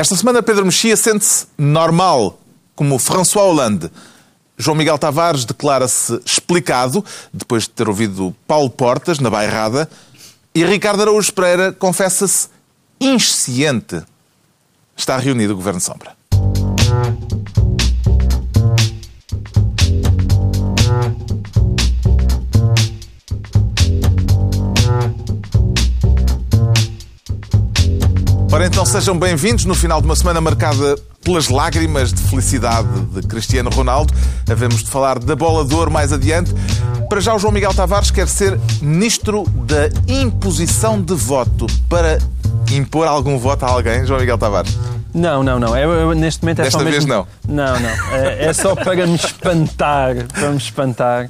Esta semana Pedro Mexia sente-se normal, como François Hollande. João Miguel Tavares declara-se explicado, depois de ter ouvido Paulo Portas, na bairrada, e Ricardo Araújo Pereira confessa-se insciente. Está reunido o Governo Sombra. Ora então sejam bem-vindos no final de uma semana marcada pelas lágrimas de felicidade de Cristiano Ronaldo. Havemos de falar da bola de ouro mais adiante. Para já o João Miguel Tavares quer ser ministro da imposição de voto para impor algum voto a alguém, João Miguel Tavares. Não, não, não. Eu, eu, neste momento é Desta só vez mesmo... não. Não, não. É, é só para me espantar, para me espantar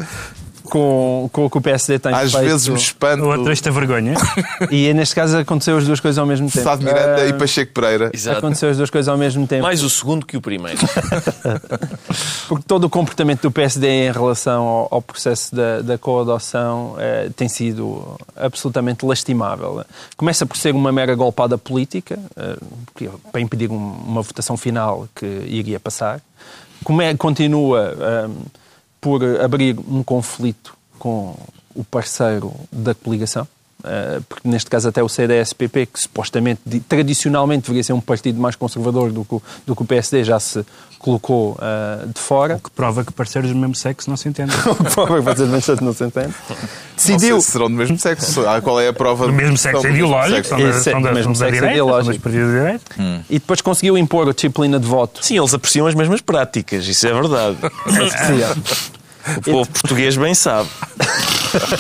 com, com o que o PSD tem Às feito. vezes me espanto. O outro esta vergonha. E neste caso aconteceu as duas coisas ao mesmo tempo. Sá de Miranda Ah, e Pacheco Pereira. Exato. Aconteceu as duas coisas ao mesmo tempo. Mais o segundo que o primeiro. Porque todo o comportamento do PSD em relação ao, ao processo da, da coadoção eh, tem sido absolutamente lastimável. Começa por ser uma mera golpada política, eh, para impedir um- uma votação final que iria passar. Come, continua eh, por abrir um conflito com o parceiro da coligação. eh, porque neste caso até o CDS-PP, que supostamente, di- tradicionalmente deveria ser um partido mais conservador do que, o- do que o PSD, já se colocou eh, de fora. Que prova que parceiros do mesmo sexo não se entendem. Provavelmente não se entende. Não Decidiu. sei se serão do mesmo sexo. Ah, Qual é a prova Do mesmo sexo do mesmo ideológico, sexo. são da, é do mesmo sexo direita, são ideológico. direita. E depois conseguiu impor a disciplina de voto. Sim, eles apreciam as mesmas práticas, isso é verdade. O povo português bem sabe.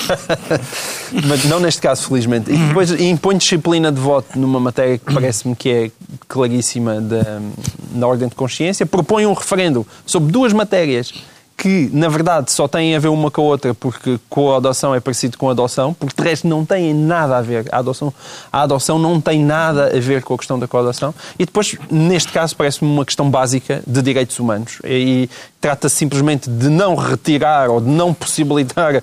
Mas não neste caso, felizmente. E depois impõe disciplina de voto numa matéria que parece-me que é claríssima da, na ordem de consciência. Propõe um referendo sobre duas matérias que, na verdade, só têm a ver uma com a outra porque com a adoção é parecido com adoção, porque de resto não têm nada a ver. A adoção, a adoção não tem nada a ver com a questão da coadoção. E depois, neste caso, parece-me uma questão básica de direitos humanos. E trata-se simplesmente de não retirar ou de não possibilitar eh,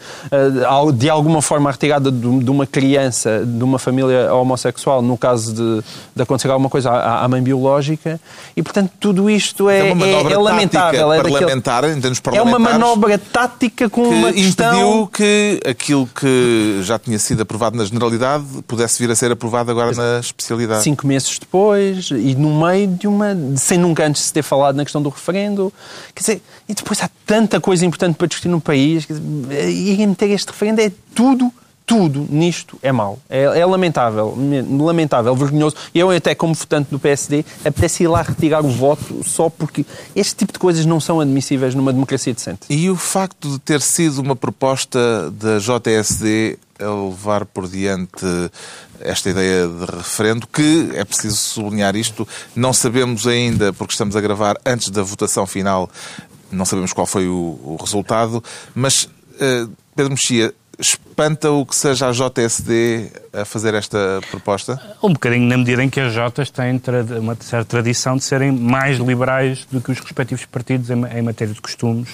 de alguma forma a retirada de uma criança de uma família homossexual, no caso de, de acontecer alguma coisa à, à mãe biológica. E, portanto, tudo isto é, É uma é- é lamentável. É, daquele- parlamentar, em termos é uma manobra tática com uma que questão... impediu que aquilo que já tinha sido aprovado na generalidade pudesse vir a ser aprovado agora na especialidade. cinco meses depois e no meio de uma. sem nunca antes se ter falado na questão do referendo. Quer dizer, e depois há tanta coisa importante para discutir no país. Dizer, irem meter este referendo é tudo. Tudo nisto é mau. É, é lamentável, lamentável, vergonhoso. E eu, até como votante do PSD, apetece ir lá retirar o voto só porque este tipo de coisas não são admissíveis numa democracia decente. E o facto de ter sido uma proposta da JSD a levar por diante esta ideia de referendo, que é preciso sublinhar isto, não sabemos ainda, porque estamos a gravar antes da votação final, não sabemos qual foi o, o resultado, mas eh, Pedro Mexia, espanta o que seja a JSD a fazer esta proposta? Um bocadinho na medida em que as Jotas têm uma certa tradição de serem mais liberais do que os respectivos partidos em matéria de costumes.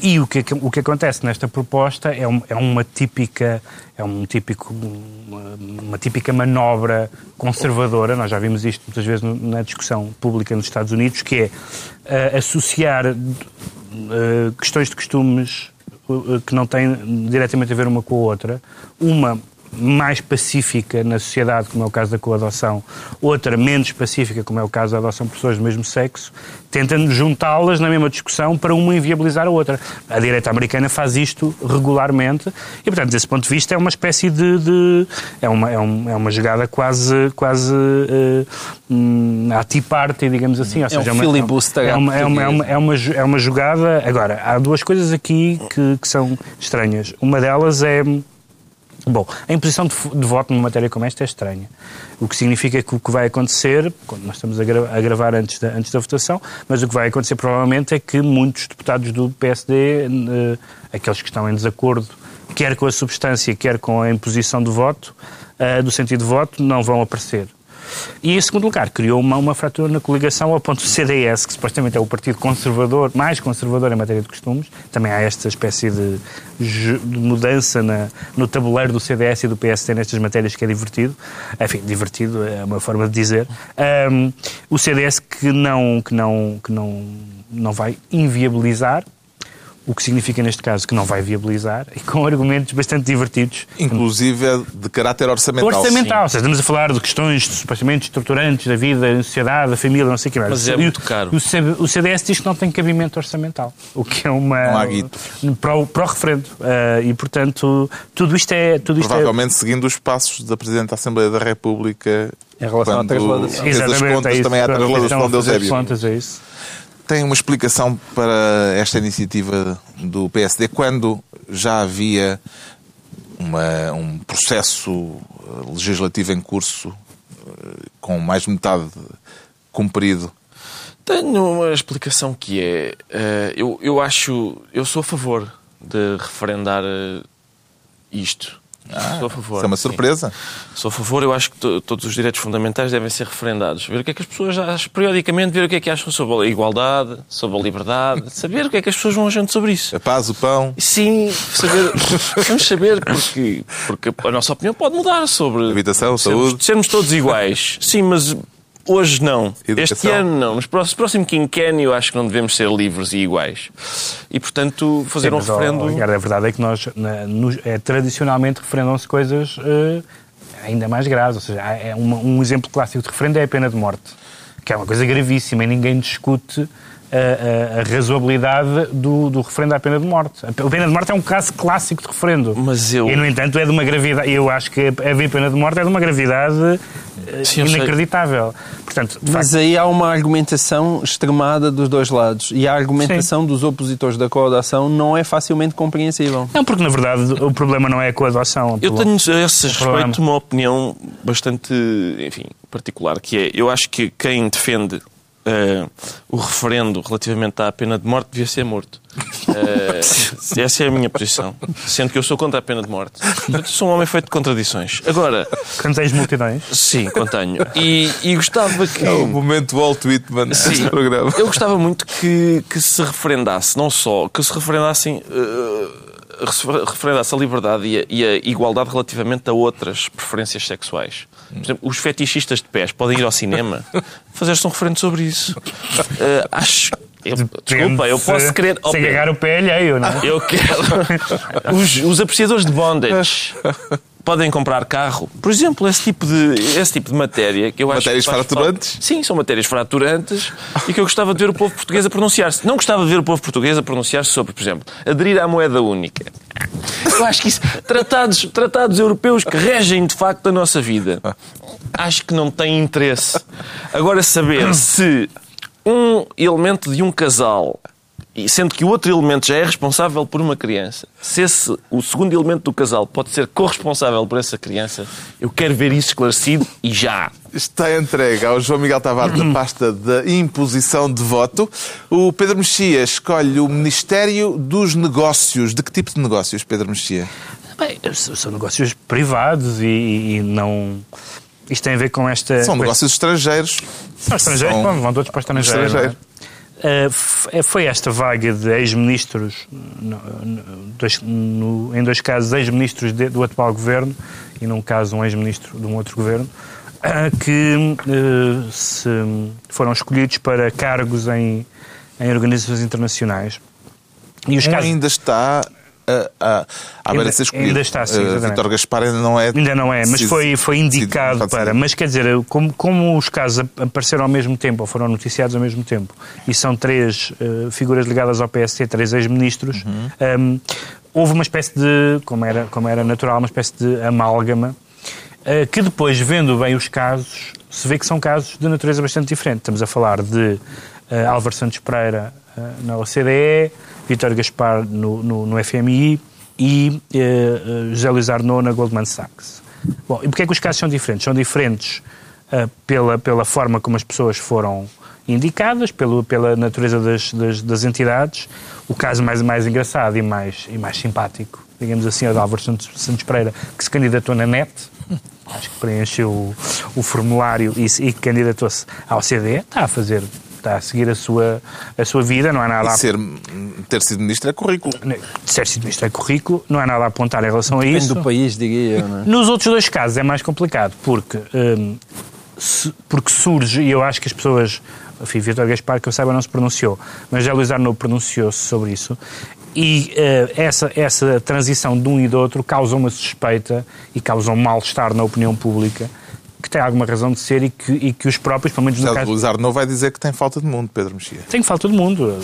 E o que, o que acontece nesta proposta é, um- é uma típica é um típico uma, uma típica manobra conservadora. Nós já vimos isto muitas vezes na discussão pública nos Estados Unidos, que é eh, associar eh, questões de costumes eh, que não têm diretamente a ver uma com a outra, uma mais pacífica na sociedade, como é o caso da coadoção, outra menos pacífica, como é o caso da adoção por pessoas do mesmo sexo, tentando juntá-las na mesma discussão para uma inviabilizar a outra. A direita americana faz isto regularmente e, portanto, desse ponto de vista, é uma espécie de... de- é, uma, é, um- é uma jogada quase, quase uh, hum, à tea party, digamos assim. Ou É seja, um uma- filibuster é uma, é, uma, é, uma, é, uma, é uma jogada... Agora, há duas coisas aqui que, que são estranhas. Uma delas é... Bom, a imposição de, de voto numa matéria como esta é estranha. O que significa que o que vai acontecer, nós estamos a, gra- a gravar antes da, antes da votação, mas o que vai acontecer provavelmente é que muitos deputados do PSD, eh, aqueles que estão em desacordo, quer com a substância, quer com a imposição de voto, eh, do sentido de voto, não vão aparecer. E em segundo lugar, criou uma, uma fratura na coligação ao ponto do CDS, que supostamente é o partido conservador, mais conservador em matéria de costumes. Também há esta espécie de, de mudança na, no tabuleiro do CDS e do PSD nestas matérias que é divertido. Enfim, divertido é uma forma de dizer. Um, o CDS que não, que não, que não, não vai inviabilizar o que significa neste caso que não vai viabilizar e com argumentos bastante divertidos. Inclusive é de caráter orçamental. Orçamental, ou seja, estamos a falar de questões supostamente estruturantes da vida, da sociedade, da família, não sei o que mais. Mas é muito caro. O CDS diz que não tem cabimento orçamental, o que é uma... Não há guito. Para o, para o referendo. Uh, e, portanto, tudo isto é... Tudo isto Provavelmente é... seguindo os passos da Presidente da Assembleia da República... Em relação à transladação. Fez as Exatamente, contas é isso, também à transladação de Eusébio. contas, é isso. Tem uma explicação para esta iniciativa do PSD quando já havia uma, um processo legislativo em curso eh, com mais de metade cumprido? Tenho uma explicação que é. eh, eu, eu acho. Eu sou a favor de referendar eh, isto. sou a favor. Isso é uma sim. surpresa. Sou a favor, eu acho que to- todos os direitos fundamentais devem ser referendados. Ver o que é que as pessoas acham, periodicamente, ver o que é que acham sobre a igualdade, sobre a liberdade, saber o que é que as pessoas vão achando sobre isso. A paz, o pão, Sim, saber, vamos saber porque, porque a nossa opinião pode mudar sobre Habitação, sermos, saúde. sermos todos iguais. Sim, mas hoje não. Educação. Este ano não. Próximos, próximo quinquênio acho que não devemos ser livres e iguais. E portanto fazer Sim, um mas, referendo. Ricardo, a verdade é que nós, na- nos- é, tradicionalmente, referendam-se coisas eh, ainda mais graves. Ou seja, é uma- um exemplo clássico de referendo é a pena de morte, que é uma coisa gravíssima e ninguém discute a, a- a razoabilidade do, do referendo à pena de morte. A pena de morte é um caso clássico de referendo. Mas eu- E, no entanto, é de uma gravidade... Eu acho que haver pena de morte é de uma gravidade eh, Sim, inacreditável. Portanto, Mas facto, aí há uma argumentação extremada dos dois lados. E a argumentação dos opositores da coadação não é facilmente compreensível. não, porque na verdade o problema não é a adoção. o Eu tenho a esse problema. respeito uma opinião bastante, enfim, particular, que é, eu acho que quem defende eh, o referendo relativamente à pena de morte devia ser morto. Eh, essa é a minha posição. Sendo que eu sou contra a pena de morte. Portanto, sou um homem feito de contradições. Agora, Quando tens multidões... sim, contenho. E, e gostava que... É o momento Walt Whitman deste Sim. programa. Eu gostava muito que, que se referendasse, não só, que se referendassem. refer- referendasse a liberdade e a, e a igualdade relativamente a outras preferências sexuais. Por exemplo, os fetichistas de pés podem ir ao cinema fazer-se um referendo sobre isso. Eh, acho. Eu- desculpa, eu posso querer. Se agarrar o pé alheio, não é? Eu quero. Os, os apreciadores de bondage podem comprar carro. Por exemplo, esse tipo de, esse tipo de matéria que eu acho Matérias que fraturantes? falta- Sim, são matérias fraturantes e que eu gostava de ver o povo português a pronunciar-se. Não gostava de ver o povo português a pronunciar-se sobre, por exemplo, aderir à moeda única. Eu acho que isso. Tratados, tratados europeus que regem de facto a nossa vida. Acho que não tem interesse. Agora, saber se um elemento de um casal, e sendo que o outro elemento já é responsável por uma criança, se esse, o segundo elemento do casal pode ser corresponsável por essa criança, eu quero ver isso esclarecido e já. Está entregue ao João Miguel Tavares a pasta da imposição de voto. O Pedro Mexia escolhe o Ministério dos Negócios. De que tipo de negócios, Pedro Mexia? Bem, são são negócios privados e, e não. Isto tem a ver com esta. São negócios estrangeiros. São estrangeiros, São- vão, vão todos para o estrangeiro. Estrangeiro. é? Uh, f- foi esta vaga de ex-ministros, em dois casos, ex-ministros do atual governo e num caso um ex-ministro de um outro governo, uh, que se foram escolhidos para cargos em, em organizações internacionais. E os Um casos. ainda está a, Ainda- de ser escolhido. ainda está, sim, Uh, exatamente. Vítor Gaspar ainda não é. Ainda não é, mas foi, foi indicado para. Mas quer dizer, como, como os casos ap- apareceram ao mesmo tempo, ou foram noticiados ao mesmo tempo, e são três eh, figuras ligadas ao PSC, três ex-ministros, ehm, houve uma espécie de, como era, como era natural, uma espécie de amálgama, eh, que depois, vendo bem os casos, se vê que são casos de natureza bastante diferente. Estamos a falar de eh, Álvaro Santos Pereira eh, na OCDE, Vítor Gaspar no, no, no FMI e eh, eh, José Luís Arnaud na Goldman Sachs. Bom, e porquê é que os casos são diferentes? São diferentes eh, pela, pela forma como as pessoas foram indicadas pelo, pela natureza das, das, das entidades. O caso mais, mais engraçado e mais, e mais simpático, digamos assim, é o de Álvaro Santos, Santos Pereira, que se candidatou na NET, acho que preencheu o, o formulário e, e candidatou-se ao CD, está a fazer está a seguir a sua, a sua vida, não há nada E a ser, ter sido ministro é currículo. ser sido ministro é currículo, não há nada a apontar em relação a Depende isso. do país, diria eu. Não é? Nos outros dois casos é mais complicado, porque, hum, se- porque surge, e eu acho que as pessoas, enfim, Vitor Gaspar, que eu saiba, não se pronunciou, mas já Luís Arnaud pronunciou-se sobre isso, e eh, essa, essa transição de um e do outro causa uma suspeita e causa um mal-estar na opinião pública, que tem alguma razão de ser e que, e que os próprios, pelo menos no caso... Luís Arnaud vai dizer que tem falta de mundo, Pedro Mexia. Tem falta de mundo.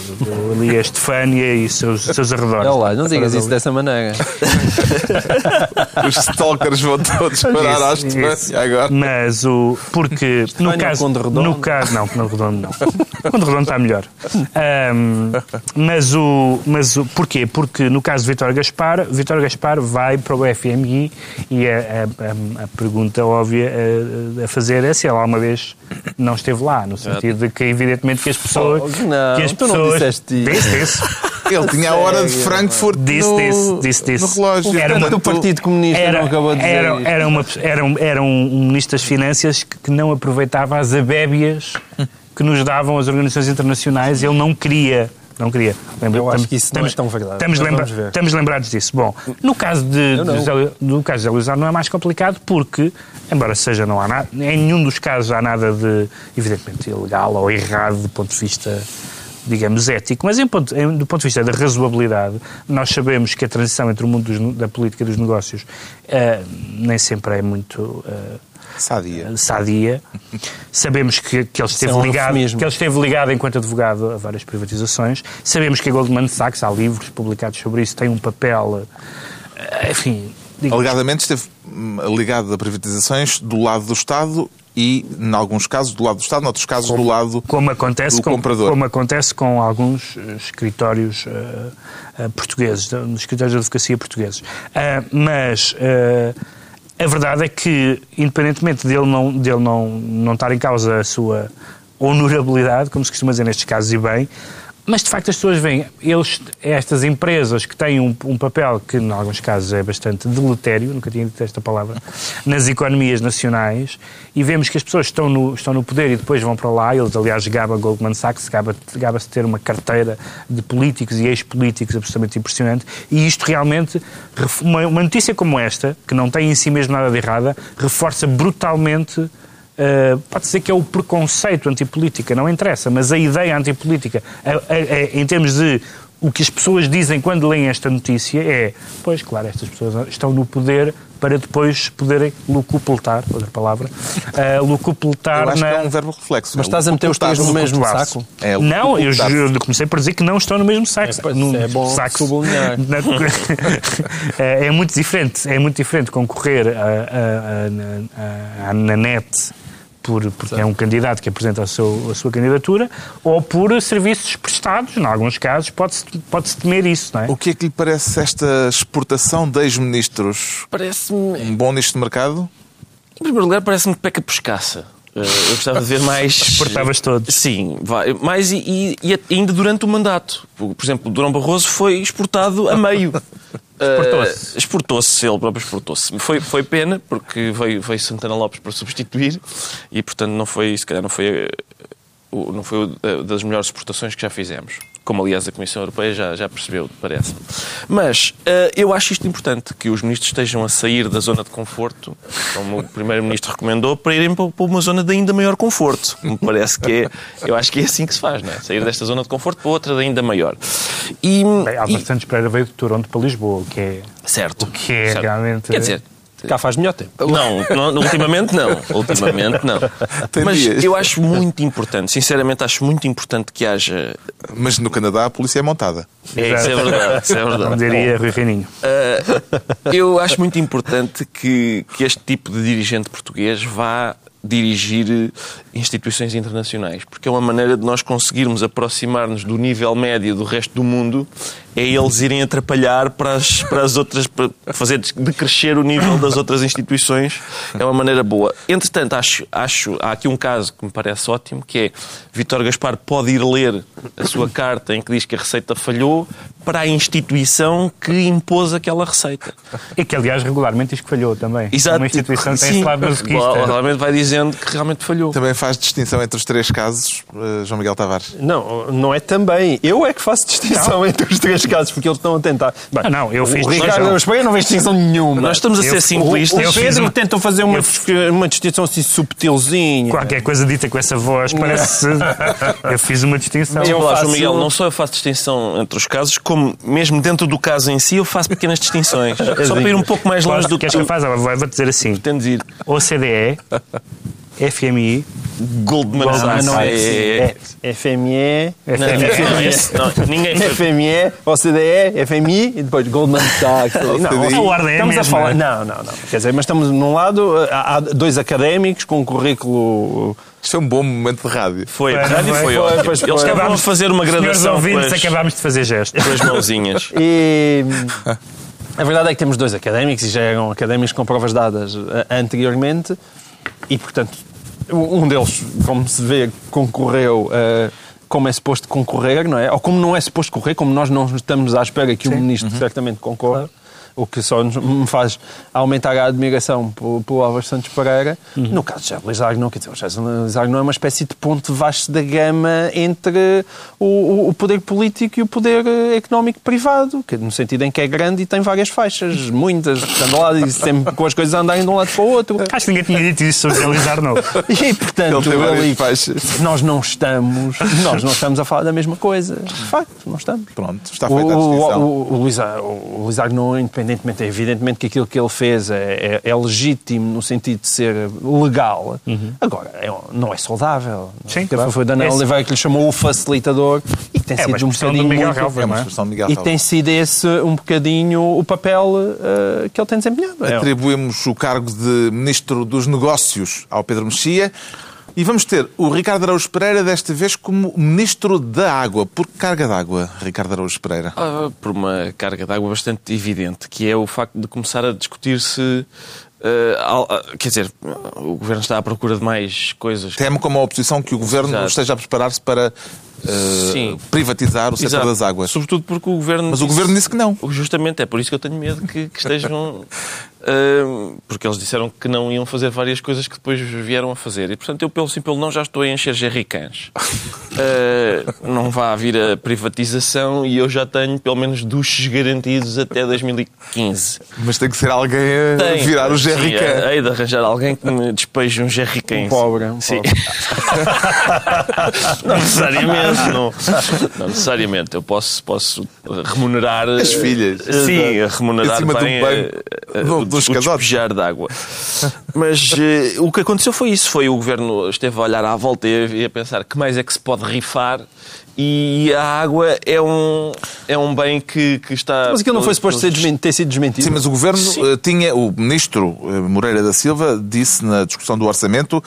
Ali a Estefânia e seus, seus arredores. Olha lá, não digas isso dessa maneira. Os stalkers vão todos parar à Isso, Estefânia isso. agora. Mas o. Porque no Estefânia caso. Conde Redondo? No caso, não, Conde Redondo não. Conde Redondo está melhor. Ahm, mas o. Mas o. Porquê? Porque no caso de Vitor Gaspar, Vitor Gaspar vai para o FMI e a, a- a- a pergunta óbvia a, fazer é se ele alguma vez não esteve lá, no sentido de que, evidentemente, que as pessoas. Oh, não, que as tu não pessoas, disseste isso. Disse, disse. Ele tinha a hora de? Frankfurt Disse, no, disse, disse, disse. no relógio. Era uma- O Partido Comunista não acabou de dizer era, era, uma, era, um, era um ministro das Finanças que, que não aproveitava as abébias que nos davam as organizações internacionais e ele não queria. Não queria. Lembra- Eu acho que isso não é tão verdade, Estamos, lembra- estamos lembrados disso. Bom, no caso de, no caso de Arnaud não é mais complicado porque, embora seja não há nada, em nenhum dos casos há nada de, evidentemente, ilegal ou errado do ponto de vista digamos, ético, mas em ponto- em- do ponto de vista da razoabilidade, nós sabemos que a transição entre o mundo dos da política e dos negócios eh, nem sempre é muito eh, Sadia. sadia. Sabemos que, que ele esteve é um ligado, eufemismo. que ele esteve ligado enquanto advogado a várias privatizações. Sabemos que a Goldman Sachs, há livros publicados sobre isso, tem um papel, eh, enfim, digo, Alegadamente esteve hum, ligado a privatizações do lado do Estado e, em alguns casos, do lado do Estado, noutros casos, do lado como acontece do com, comprador. como acontece com alguns eh, escritórios eh, eh, portugueses, escritórios de advocacia portugueses. Ah, mas eh, a verdade é que, independentemente dele não, dele não, não estar em causa a sua honorabilidade, como se costuma dizer nestes casos, e bem, mas de facto as pessoas veem eles, estas empresas que têm um, um papel que, em alguns casos, é bastante deletério, nunca tinha dito esta palavra, nas economias nacionais, e vemos que as pessoas estão no, estão no poder e depois vão para lá. Eles, aliás, gaba Goldman Sachs, gaba- gaba-se ter uma carteira de políticos e ex-políticos absolutamente impressionante, e isto realmente, uma, uma notícia como esta, que não tem em si mesmo nada de errada, reforça brutalmente Uh, pode dizer que é o preconceito antipolítica, não interessa, mas a ideia antipolítica, a- a- a- em termos de o que as pessoas dizem quando leem esta notícia é, pois, claro, estas pessoas estão no poder para depois poderem lucupletar, outra palavra, uh, lucupletar Eu acho na... que é um verbo reflexo. Mas É estás a meter os três no mesmo saco? É, não, eu, eu comecei por dizer que não estão no mesmo saco. É, pois, no é bom saco. sublinhar. É, é muito diferente. É muito diferente concorrer a, a- a- na net por, porque é um candidato que apresenta a, seu- a sua candidatura ou por serviços prestados. Em alguns casos pode-se pode temer isso, não é? O que é que lhe parece esta exportação de ex-ministros? Parece-me. Um bom nicho de mercado? Em primeiro lugar, parece-me que peca por escassa. Eh, Eu gostava de ver mais. Exportavas todos. Sim, vai. mais e, e- e ainda durante o mandato. Por por exemplo, o Durão Barroso foi exportado a meio. Exportou-se. Eh, exportou-se, ele próprio exportou-se. Foi, foi pena, porque veio, veio Santana Lopes para substituir e, portanto, não foi, se calhar, não foi, eh, não foi das melhores exportações que já fizemos. Como, aliás, a Comissão Europeia já, já percebeu, parece-me. Mas eh, eu acho isto importante, que os ministros estejam a sair da zona de conforto, como o Primeiro-Ministro recomendou, para irem para para uma zona de ainda maior conforto. Me parece que é, eu acho que é assim que se faz, não é? Sair desta zona de conforto para outra de ainda maior. E, Bem, Álvaro e- Santos Pereira veio de Toronto para Lisboa, o que é... certo. que é certo. realmente- Quer dizer, Cá faz melhor tempo. não, não, ultimamente não. Ultimamente não. Tem Mas dias. eu acho muito importante, sinceramente, acho muito importante que haja. Mas no Canadá a polícia é montada. É, isso é verdade. Isso é verdade. Como diria Rui Reininho. Uh, eu acho muito importante que, que este tipo de dirigente português vá dirigir instituições internacionais, porque é uma maneira de nós conseguirmos aproximar-nos do nível médio do resto do mundo, é eles irem atrapalhar para as, para as outras, para fazer decrescer o nível das outras instituições, é uma maneira boa. Entretanto, acho, acho, há aqui um caso que me parece ótimo, que é Vítor Gaspar pode ir ler a sua carta em que diz que a receita falhou para a instituição que impôs aquela receita. E que, aliás, regularmente diz que falhou também. Exato. Uma instituição que tem Sim. esse lado masoquista. Vai dizendo que realmente falhou. Também faz distinção entre os três casos, eh, João Miguel Tavares. Não, não é também. Eu é que faço distinção entre os três casos, porque eles estão a tentar. Bem, Ah, não, eu fiz O Ricardo distinção. Espanha não fez distinção nenhuma. Nós estamos a Eu- ser o- simplistas. O Eu fiz Pedro uma- tentou fazer uma, eu- uma distinção assim subtilzinha. Qualquer coisa dita com essa voz parece. eu fiz uma distinção. Eu Eu faço, faço- Miguel, não só eu faço distinção entre os casos, como mesmo dentro do caso em si eu faço pequenas distinções. só para ir um pouco mais longe Posso, do que queres que eu faça? Vou, vou dizer assim: pretendes ir. OCDE, FMI, Goldman Ah, Sachs. não é, é, é FME, Não, não, ninguém foi. FME, OCDE, FMI e depois Goldman Sachs. A ordem é a estamos a falar. Não, não, não. Quer dizer, mas estamos num lado, há há dois académicos com um currículo. Isto é um bom momento de rádio. Foi, Foi, a rádio foi, foi foi, ótimo. pois Eles foi. acabaram de fazer uma com ouvintes, as, acabámos de fazer gestos. com as mãozinhas. E a verdade é que temos dois académicos e já eram académicos com provas dadas eh, anteriormente e, portanto, um deles, como se vê, concorreu eh, como é suposto concorrer, não é? Ou como não é suposto correr, como nós não estamos à espera que o Ministro certamente concorra. O que só nos- me faz aumentar a admiração pelo, pelo Álvaro Santos Pereira. No caso de José Luís Agno, quer dizer, o José Luís Agno é uma espécie de ponto vasto da gama entre o, o- o poder político e o poder eh, económico privado, que, no sentido em que é grande e tem várias faixas, muitas, anda lá e sempre com as coisas a andarem de um lado para o outro. Acho que ninguém tinha dito isso sobre realizar não. E, portanto, ali, nós não estamos, nós não estamos a falar da mesma coisa. De facto, não estamos. Pronto, está O, feita a o, distinção. o, o Luís, A- o Luís Agnon, independentemente, é evidentemente que aquilo que ele fez é, é- é legítimo no sentido de ser legal. Agora, é- não é saudável. Sim, Que claro. Foi Daniel Esse- Oliveira que lhe chamou o facilitador e tem É uma sido um bocadinho muito- É é? expressão de Miguel e tem sido esse um bocadinho o papel eh, que ele tem desempenhado. É, Atribuímos o cargo de Ministro dos Negócios ao Pedro Mexia e vamos ter o Ricardo Araújo Pereira desta vez como Ministro da Água. Por carga d'água, Ricardo Araújo Pereira? Ah, por uma carga de água bastante evidente, que é o facto de começar a discutir-se. ah, quer dizer, o governo está à procura de mais coisas. Teme como a oposição que o Governo Exato. esteja a preparar-se para eh, Sim. privatizar o setor das águas. Sobretudo porque o governo. Mas o governo disse que não. Justamente, é por isso que eu tenho medo que, que estejam. ah, porque eles disseram que não iam fazer várias coisas que depois vieram a fazer. E portanto, eu, pelo sim, pelo não, já estou a encher jerrycans. Ah, não vai haver a privatização e eu já tenho pelo menos duches garantidos até 2015. Mas tem que ser alguém a Tem. virar o Sim, jerrycan. hei de arranjar alguém que me despeje um jerrycan. Um pobre, um Sim. pobre. não necessariamente, não. Não necessariamente. Eu posso, posso remunerar... As filhas. Sim, remunerar Em cima bem eh, eh, do- o, dos o casotes. de água. Mas eh, o que aconteceu foi isso. Foi o governo esteve a olhar à volta e e a pensar que mais é que se pode rifar e a água é um, é um bem que, que está... Mas aquilo não foi suposto pelos- ter sido desmentido. Sim, mas o Governo eh, tinha, o Ministro eh, Moreira da Silva disse na discussão do orçamento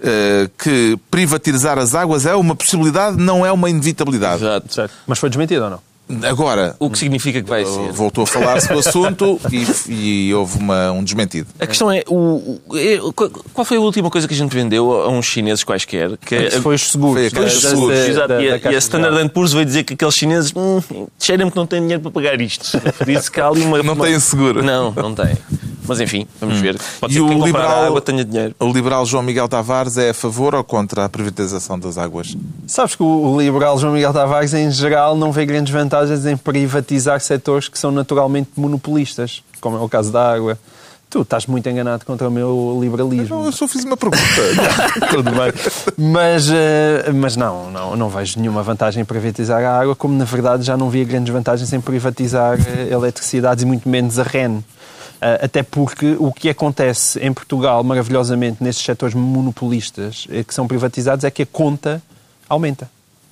eh, que privatizar as águas é uma possibilidade, não é uma inevitabilidade. Exato. Certo. Mas foi desmentido ou não? Agora, O que significa que vai ser? voltou a falar-se do assunto e, e houve uma- um desmentido. A questão é, o, o- é, qual- foi a última coisa que a gente vendeu a uns chineses quaisquer? Que Isso foi os seguros. Foi da- da- seguros. da- Exato, da- e, da a, Caixa e a Standard. Poor's veio dizer que aqueles chineses hum, cheira-me que não têm dinheiro para pagar isto. Disse que há ali uma, Não uma- têm seguro. Não, não tem. Mas enfim, vamos ver. Pode E ser que quem o liberal- a água tenha dinheiro. O liberal João Miguel Tavares é a favor ou contra a privatização das águas? Sabes que o liberal João Miguel Tavares, em geral, não vê grandes vantagens em privatizar setores que são naturalmente monopolistas, como é o caso da água. Tu estás muito enganado contra o meu liberalismo. Não, eu só fiz uma pergunta. Tudo bem. Mas, eh, mas não, não, não vejo nenhuma vantagem em privatizar a água, como na verdade já não via grandes vantagens em privatizar eh, eletricidades e muito menos a REN. Eh, Até porque o que acontece em Portugal, maravilhosamente, nesses setores monopolistas eh, que são privatizados, é que a conta aumenta.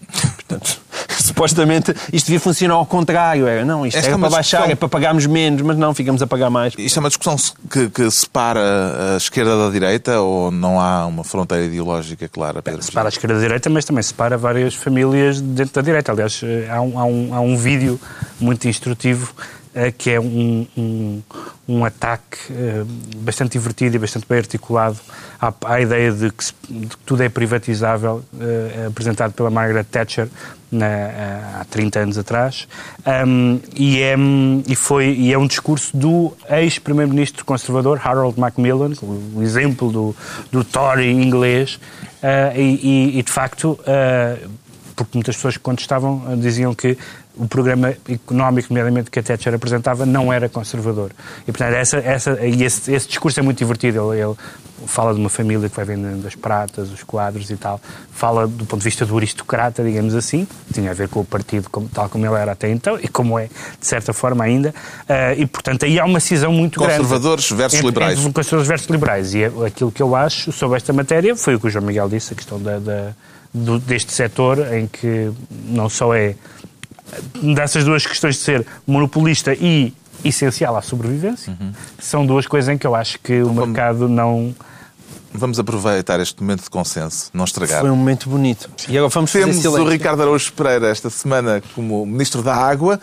Portanto, supostamente isto devia funcionar ao contrário. Era, não, isto Esta era é para baixar, discussão- é para pagarmos menos, mas não, ficamos a pagar mais. Isto é uma discussão que, que separa a esquerda da direita ou não há uma fronteira ideológica clara, Pedro? Separa a esquerda da direita, mas também separa várias famílias dentro da direita. Aliás, eh, há um, há um, há um vídeo muito instrutivo que é um, um, um ataque eh, bastante divertido e bastante bem articulado à, à ideia de que, se- de que tudo é privatizável, eh, apresentado pela Margaret Thatcher na- eh, há 30 anos atrás. Um, e, é, e, foi, e é um discurso do ex-primeiro-ministro conservador Harold Macmillan, o, exemplo do, do Tory inglês, eh, e, e- de facto eh, porque muitas pessoas que contestavam eh, diziam que o programa económico, nomeadamente que a Thatcher apresentava, não era conservador. E, portanto, essa, essa, e esse, esse discurso é muito divertido. Ele, ele fala de uma família que vai vendendo as pratas, os quadros e tal. Fala do ponto de vista do aristocrata, digamos assim. Tinha a ver com o partido como- tal como ele era até então e como é, de certa forma, ainda. Eh, e, portanto, aí há uma cisão muito grande. Conservadores versus Entre- liberais. entre conservadores versus liberais. E é- aquilo que eu acho sobre esta matéria foi o que o João Miguel disse, a questão da, da- do- deste setor, em que não só é dessas duas questões de ser monopolista e essencial à sobrevivência, Uhum. são duas coisas em que eu acho que o mercado não. Vamos aproveitar este momento de consenso, não estragar. Foi um momento bonito. E agora vamos fazer Temos silêncio. o Ricardo Araújo Pereira esta semana como Ministro da Água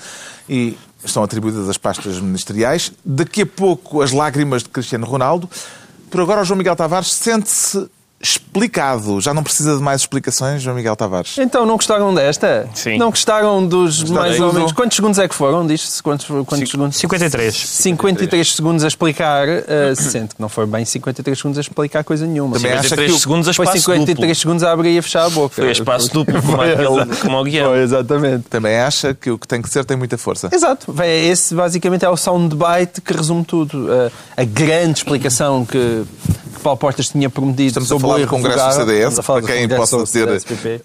e estão atribuídas as pastas ministeriais. Daqui a pouco as lágrimas de Cristiano Ronaldo. Por agora o João Miguel Tavares sente-se explicado. Já não precisa de mais explicações, João Miguel Tavares. Então, não gostaram desta? Sim. Não gostaram dos mais ou menos... Quantos segundos é que foram? Diz-se quantos, quantos segundos? 53. 53 segundos a explicar, uh, sente que não foi bem 53 segundos a explicar coisa nenhuma. Também acha 53 que o- segundos a Foi espaço 53 duplo. segundos a abrir e a fechar a boca. Foi a espaço duplo, como, Foi, aquele, como o guião. Foi, exatamente. Também acha que o que tem que ser tem muita força. Exato. Esse basicamente é o soundbite que resume tudo. Uh, a grande explicação que, que Paulo Portas tinha prometido Estamos sobre do Congresso do. CDS, a para quem possa ter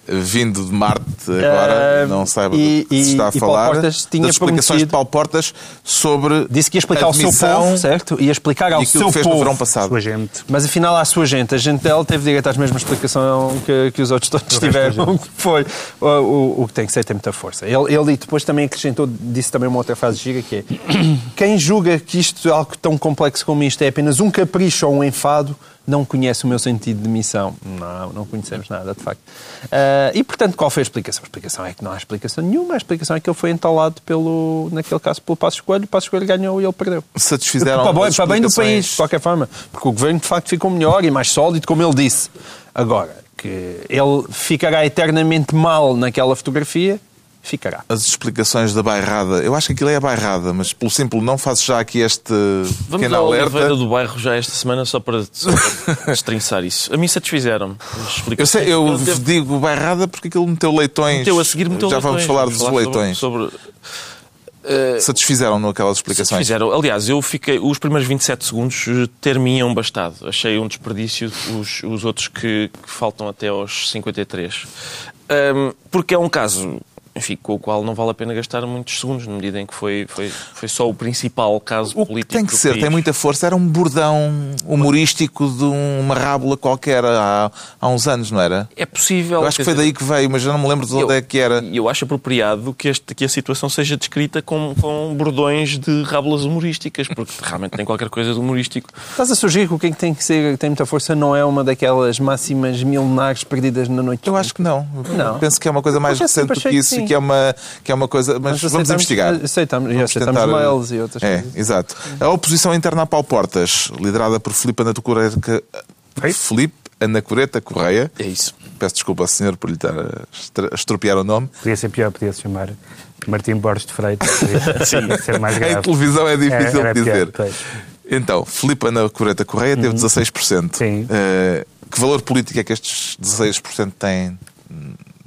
vindo de Marte agora, Eh, não saiba e- do que se está a e- e Paulo falar, Portas tinha das explicações de Paulo Portas sobre Disse que ia explicar ao seu povo, certo? Ia explicar e ao aquilo seu que fez no povo. verão passado. Sua gente. Mas afinal, à sua gente, a gente dela teve direito à mesma explicação que, que os outros todos tiveram, que foi o, o, o que tem que ser tem muita força. Ele, ele depois também acrescentou, disse também uma outra frase gira que é quem julga que isto, algo tão complexo como isto, é apenas um capricho ou um enfado, não conhece o meu sentido de missão. Não, não conhecemos nada, de facto. Ah, e, portanto, qual foi a explicação? A explicação é que não há explicação nenhuma. A explicação é que ele foi entalado, pelo, naquele caso, pelo Passo Escolho. O Passo Escolho ganhou e ele perdeu. Satisfizeram Para, bem- para bem do país, de qualquer forma. Porque o governo, de facto, ficou melhor e mais sólido, como ele disse. Agora, que ele ficará eternamente mal naquela fotografia, ficará. As explicações da bairrada, eu acho que aquilo é a bairrada, mas pelo simples não faço já aqui este Vamos pequeno à alerta. Oliveira do Bairro já esta semana, só para, só para destrinçar isso. A mim satisfizeram-me. as Eu explicações. sei, eu digo bairrada porque aquilo meteu leitões. meteu a seguir, meteu já vamos leitões. falar dos sobre- leitões. Sobre, Satisfizeram-no aquelas explicações. Fizeram. Aliás, eu fiquei. Os primeiros 27 segundos eh, ter-me-iam bastado. Achei um desperdício os, os outros que, que faltam até aos 53. Ahm, porque é um caso. Enfim, com o qual não vale a pena gastar muitos segundos, na medida em que foi, foi, foi só o principal caso O que político. tem que ser, país. tem muita força. Era um bordão humorístico de uma rábula qualquer há, há uns anos, não era? É possível. Eu acho que foi dizer, daí que veio, mas já não me lembro de onde eu- é que era. Eu acho apropriado que, este, que a situação seja descrita com, com bordões de rábulas humorísticas, porque realmente tem qualquer coisa de humorístico. Estás a sugerir que o que é que tem que ser, que tem muita força, não é uma daquelas máximas milenares perdidas na noite? Eu acho que não. Não. Penso que é uma coisa mais recente do que que isso sim. Que é uma, que é uma coisa. Mas, vamos aceitamos- investigar. Aceitamos, e Vamos aceitamos tentar- mails e outras É, coisas. exato. A oposição interna a Paulo Portas, liderada por Filipe Anacoreta, Filipe Anacoreta Correia. É isso. Peço desculpa ao senhor por lhe estar a estropiar o nome. Podia ser pior, podia se chamar Martim Borges de Freitas. Podia ser mais Em grave. televisão é difícil Era de pior, dizer. pois. Então, Filipe Anacoreta Correia teve 16%. Sim. Eh, que valor político é que estes 16% têm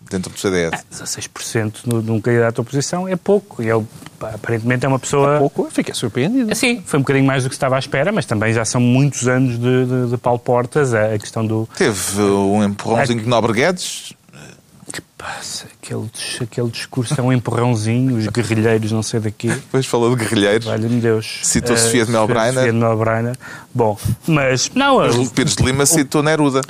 dentro do CDS? 16% no- de um candidato à oposição é pouco. E ele, aparentemente, é uma pessoa. Pouco, eu fiquei surpreendido. É, Sim, foi um bocadinho mais do que estava à espera, mas também já são muitos anos de, de, de Paulo Portas. A, a questão do. Teve um empurrãozinho de Nobre Guedes. Que passa, aquele, aquele discurso é um empurrãozinho, os guerrilheiros, não sei daqui. Depois falou de guerrilheiros. Valha-me Deus. Citou Eh, Sofia de Melbreiner. Sofia de Melbreiner. Bom, mas. Não, Mas o Pires de Lima citou Neruda.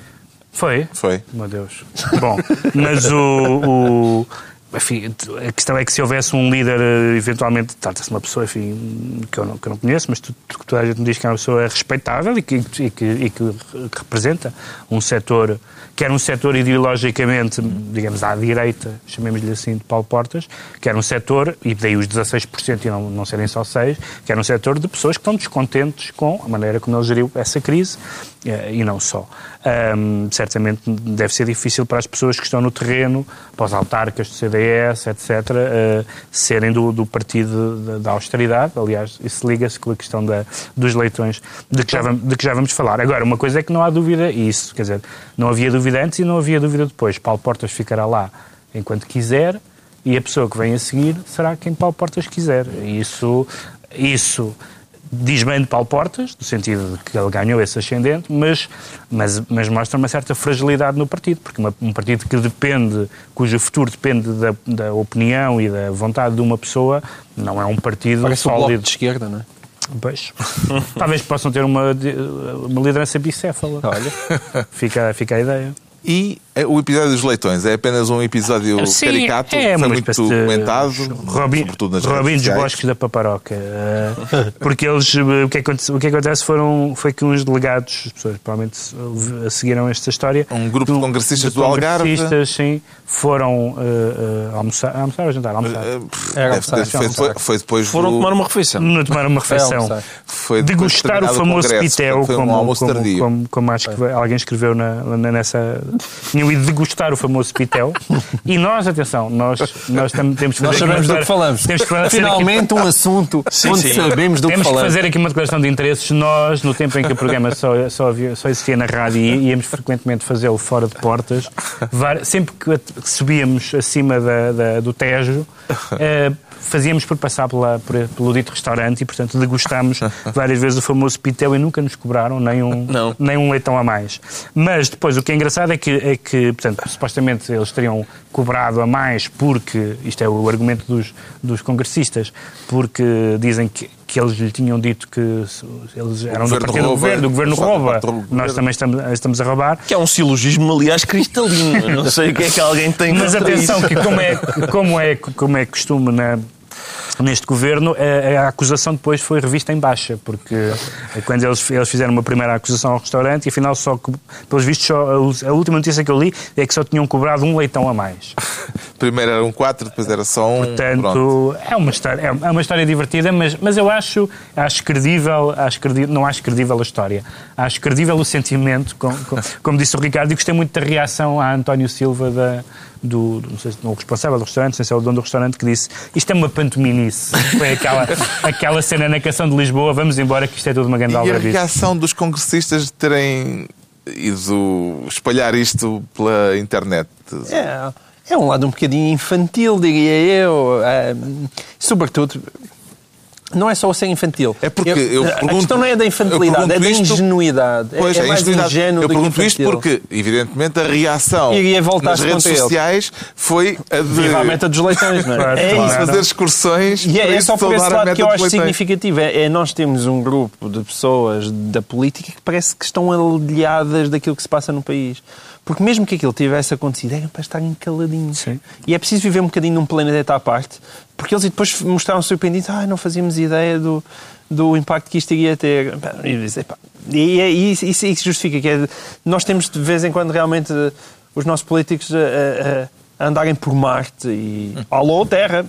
Foi? Foi. Meu Deus. Bom, mas o. o enfim, a questão é que se houvesse um líder, eh, eventualmente, trata-se de uma pessoa enfim, que, eu não, que eu não conheço, mas tu, tu, toda a gente me diz que é uma pessoa respeitável e que, e que, e que representa um setor, quer um setor ideologicamente, digamos, à direita, chamemos-lhe assim, de Paulo Portas, que era um setor, e daí os 16% e não, não serem só 6%, que era um setor de pessoas que estão descontentes com a maneira como ele geriu essa crise e não só. Um, certamente deve ser difícil para as pessoas que estão no terreno, para os autarcas do CDS, etc., uh, serem do, do partido da austeridade. Aliás, isso liga-se com a questão da, dos leitões, de que, já vamos, de que já vamos falar. Agora, uma coisa é que não há dúvida, e isso, quer dizer, não havia dúvida antes e não havia dúvida depois. Paulo Portas ficará lá enquanto quiser e a pessoa que vem a seguir será quem Paulo Portas quiser. Isso, isso diz bem de Paulo Portas, no sentido de que ele ganhou esse ascendente, mas, mas, mas mostra uma certa fragilidade no partido, porque uma, um partido que depende, cujo futuro depende da, da opinião e da vontade de uma pessoa, não é um partido Parece sólido. Um bloco de esquerda, não é? Pois. Talvez possam ter uma, uma liderança bicéfala. Olha. Fica, fica a ideia. E o episódio dos leitões é apenas um episódio Sim, caricato, é foi muito comentado, Robin, sobretudo nas Robin dos. Bosques da Paparoca. eh, Porque eles, eh, o que acontece, o que acontece foram, foi que uns delegados, as pessoas provavelmente seguiram esta história. Um grupo de congressistas do Algarve. congressistas, sim, foram eh, eh, almoçar, almoçar ou jantar? Almoçar. Era almoçar, foi, almoçar. foi depois Foram do- tomar uma refeição. Não tomar uma refeição. almoçar. foi Degustar o famoso congresso, pitel, foi um como, almoço como, tardio. como, como acho que alguém escreveu na- nessa. Ido degustar o famoso pitel. E nós, atenção, nós, nós temos que Nós fazer aqui uma sabemos do que falamos. Temos que fazer aqui- Finalmente um assunto onde sim. sabemos do que temos que falamos. fazer aqui uma declaração de interesses. Nós, no tempo em que o programa só, só, só existia na rádio e íamos frequentemente fazê-lo fora de portas, sempre que subíamos acima da- da- do Tejo, eh, fazíamos por passar pela, por- pelo dito restaurante e, portanto, degustámos várias vezes o famoso pitel e nunca nos cobraram nem um, Não. nem um leitão a mais. Mas depois o que é engraçado é que, é que portanto, supostamente eles teriam cobrado a mais porque, isto é o argumento dos, dos congressistas, porque dizem que, que eles lhe tinham dito que eles eram do partido do governo, o governo rouba, nós também estamos, estamos a roubar. Que é um silogismo, aliás, cristalino. Não sei o que é que alguém tem Mas atenção, isso. que como é, como é, como é costume na, neste governo, a, a acusação depois foi revista em baixa, porque quando eles, eles fizeram uma primeira acusação ao restaurante e afinal só, pelos vistos, só, a, a última notícia que eu li é que só tinham cobrado um leitão a mais. Primeiro eram quatro, depois era só um. pronto. Portanto, é uma história, é uma história divertida, mas, mas eu acho, acho credível, acho credível, não acho credível a história. Acho credível o sentimento, com- com- como, disse o Ricardo, e gostei muito da reação a António Silva, da, do, do- não sei se não, o responsável do restaurante, não sei se é o dono do restaurante, que disse isto é uma pantominice. Foi aquela, aquela cena na canção de Lisboa, vamos embora que isto é tudo uma grande E a reação dos congressistas de terem ido espalhar isto pela internet? É, é um lado um bocadinho infantil, diria eu. Ah, sobretudo, não é só o ser infantil. É porque eu a pergunto- questão não é da eu infantilidade, é da isto- ingenuidade. É- Pois, é, a mais ingenuidade. ingênuo Eu do que pergunto isto porque, evidentemente, a reação nas redes contra ele. sociais foi a de Viva a meta dos leitões, não é? É claro. isso. fazer excursões. E é, é isso só por esse a lado que eu acho significativo. É, é nós temos um grupo de pessoas da política que parece que estão alheadas daquilo que se passa no país. Porque mesmo que aquilo tivesse acontecido, era para estarem caladinhos. Sim. E é preciso viver um bocadinho num planeta à parte, porque eles depois mostraram surpreendidos, ah, não fazíamos ideia do, do impacto que isto iria ter. E, "Epá." e, é- e isso, isso, isso justifica que é, nós temos de vez em quando realmente eh, os nossos políticos a, a- a andarem por Marte e. Alô, Terra!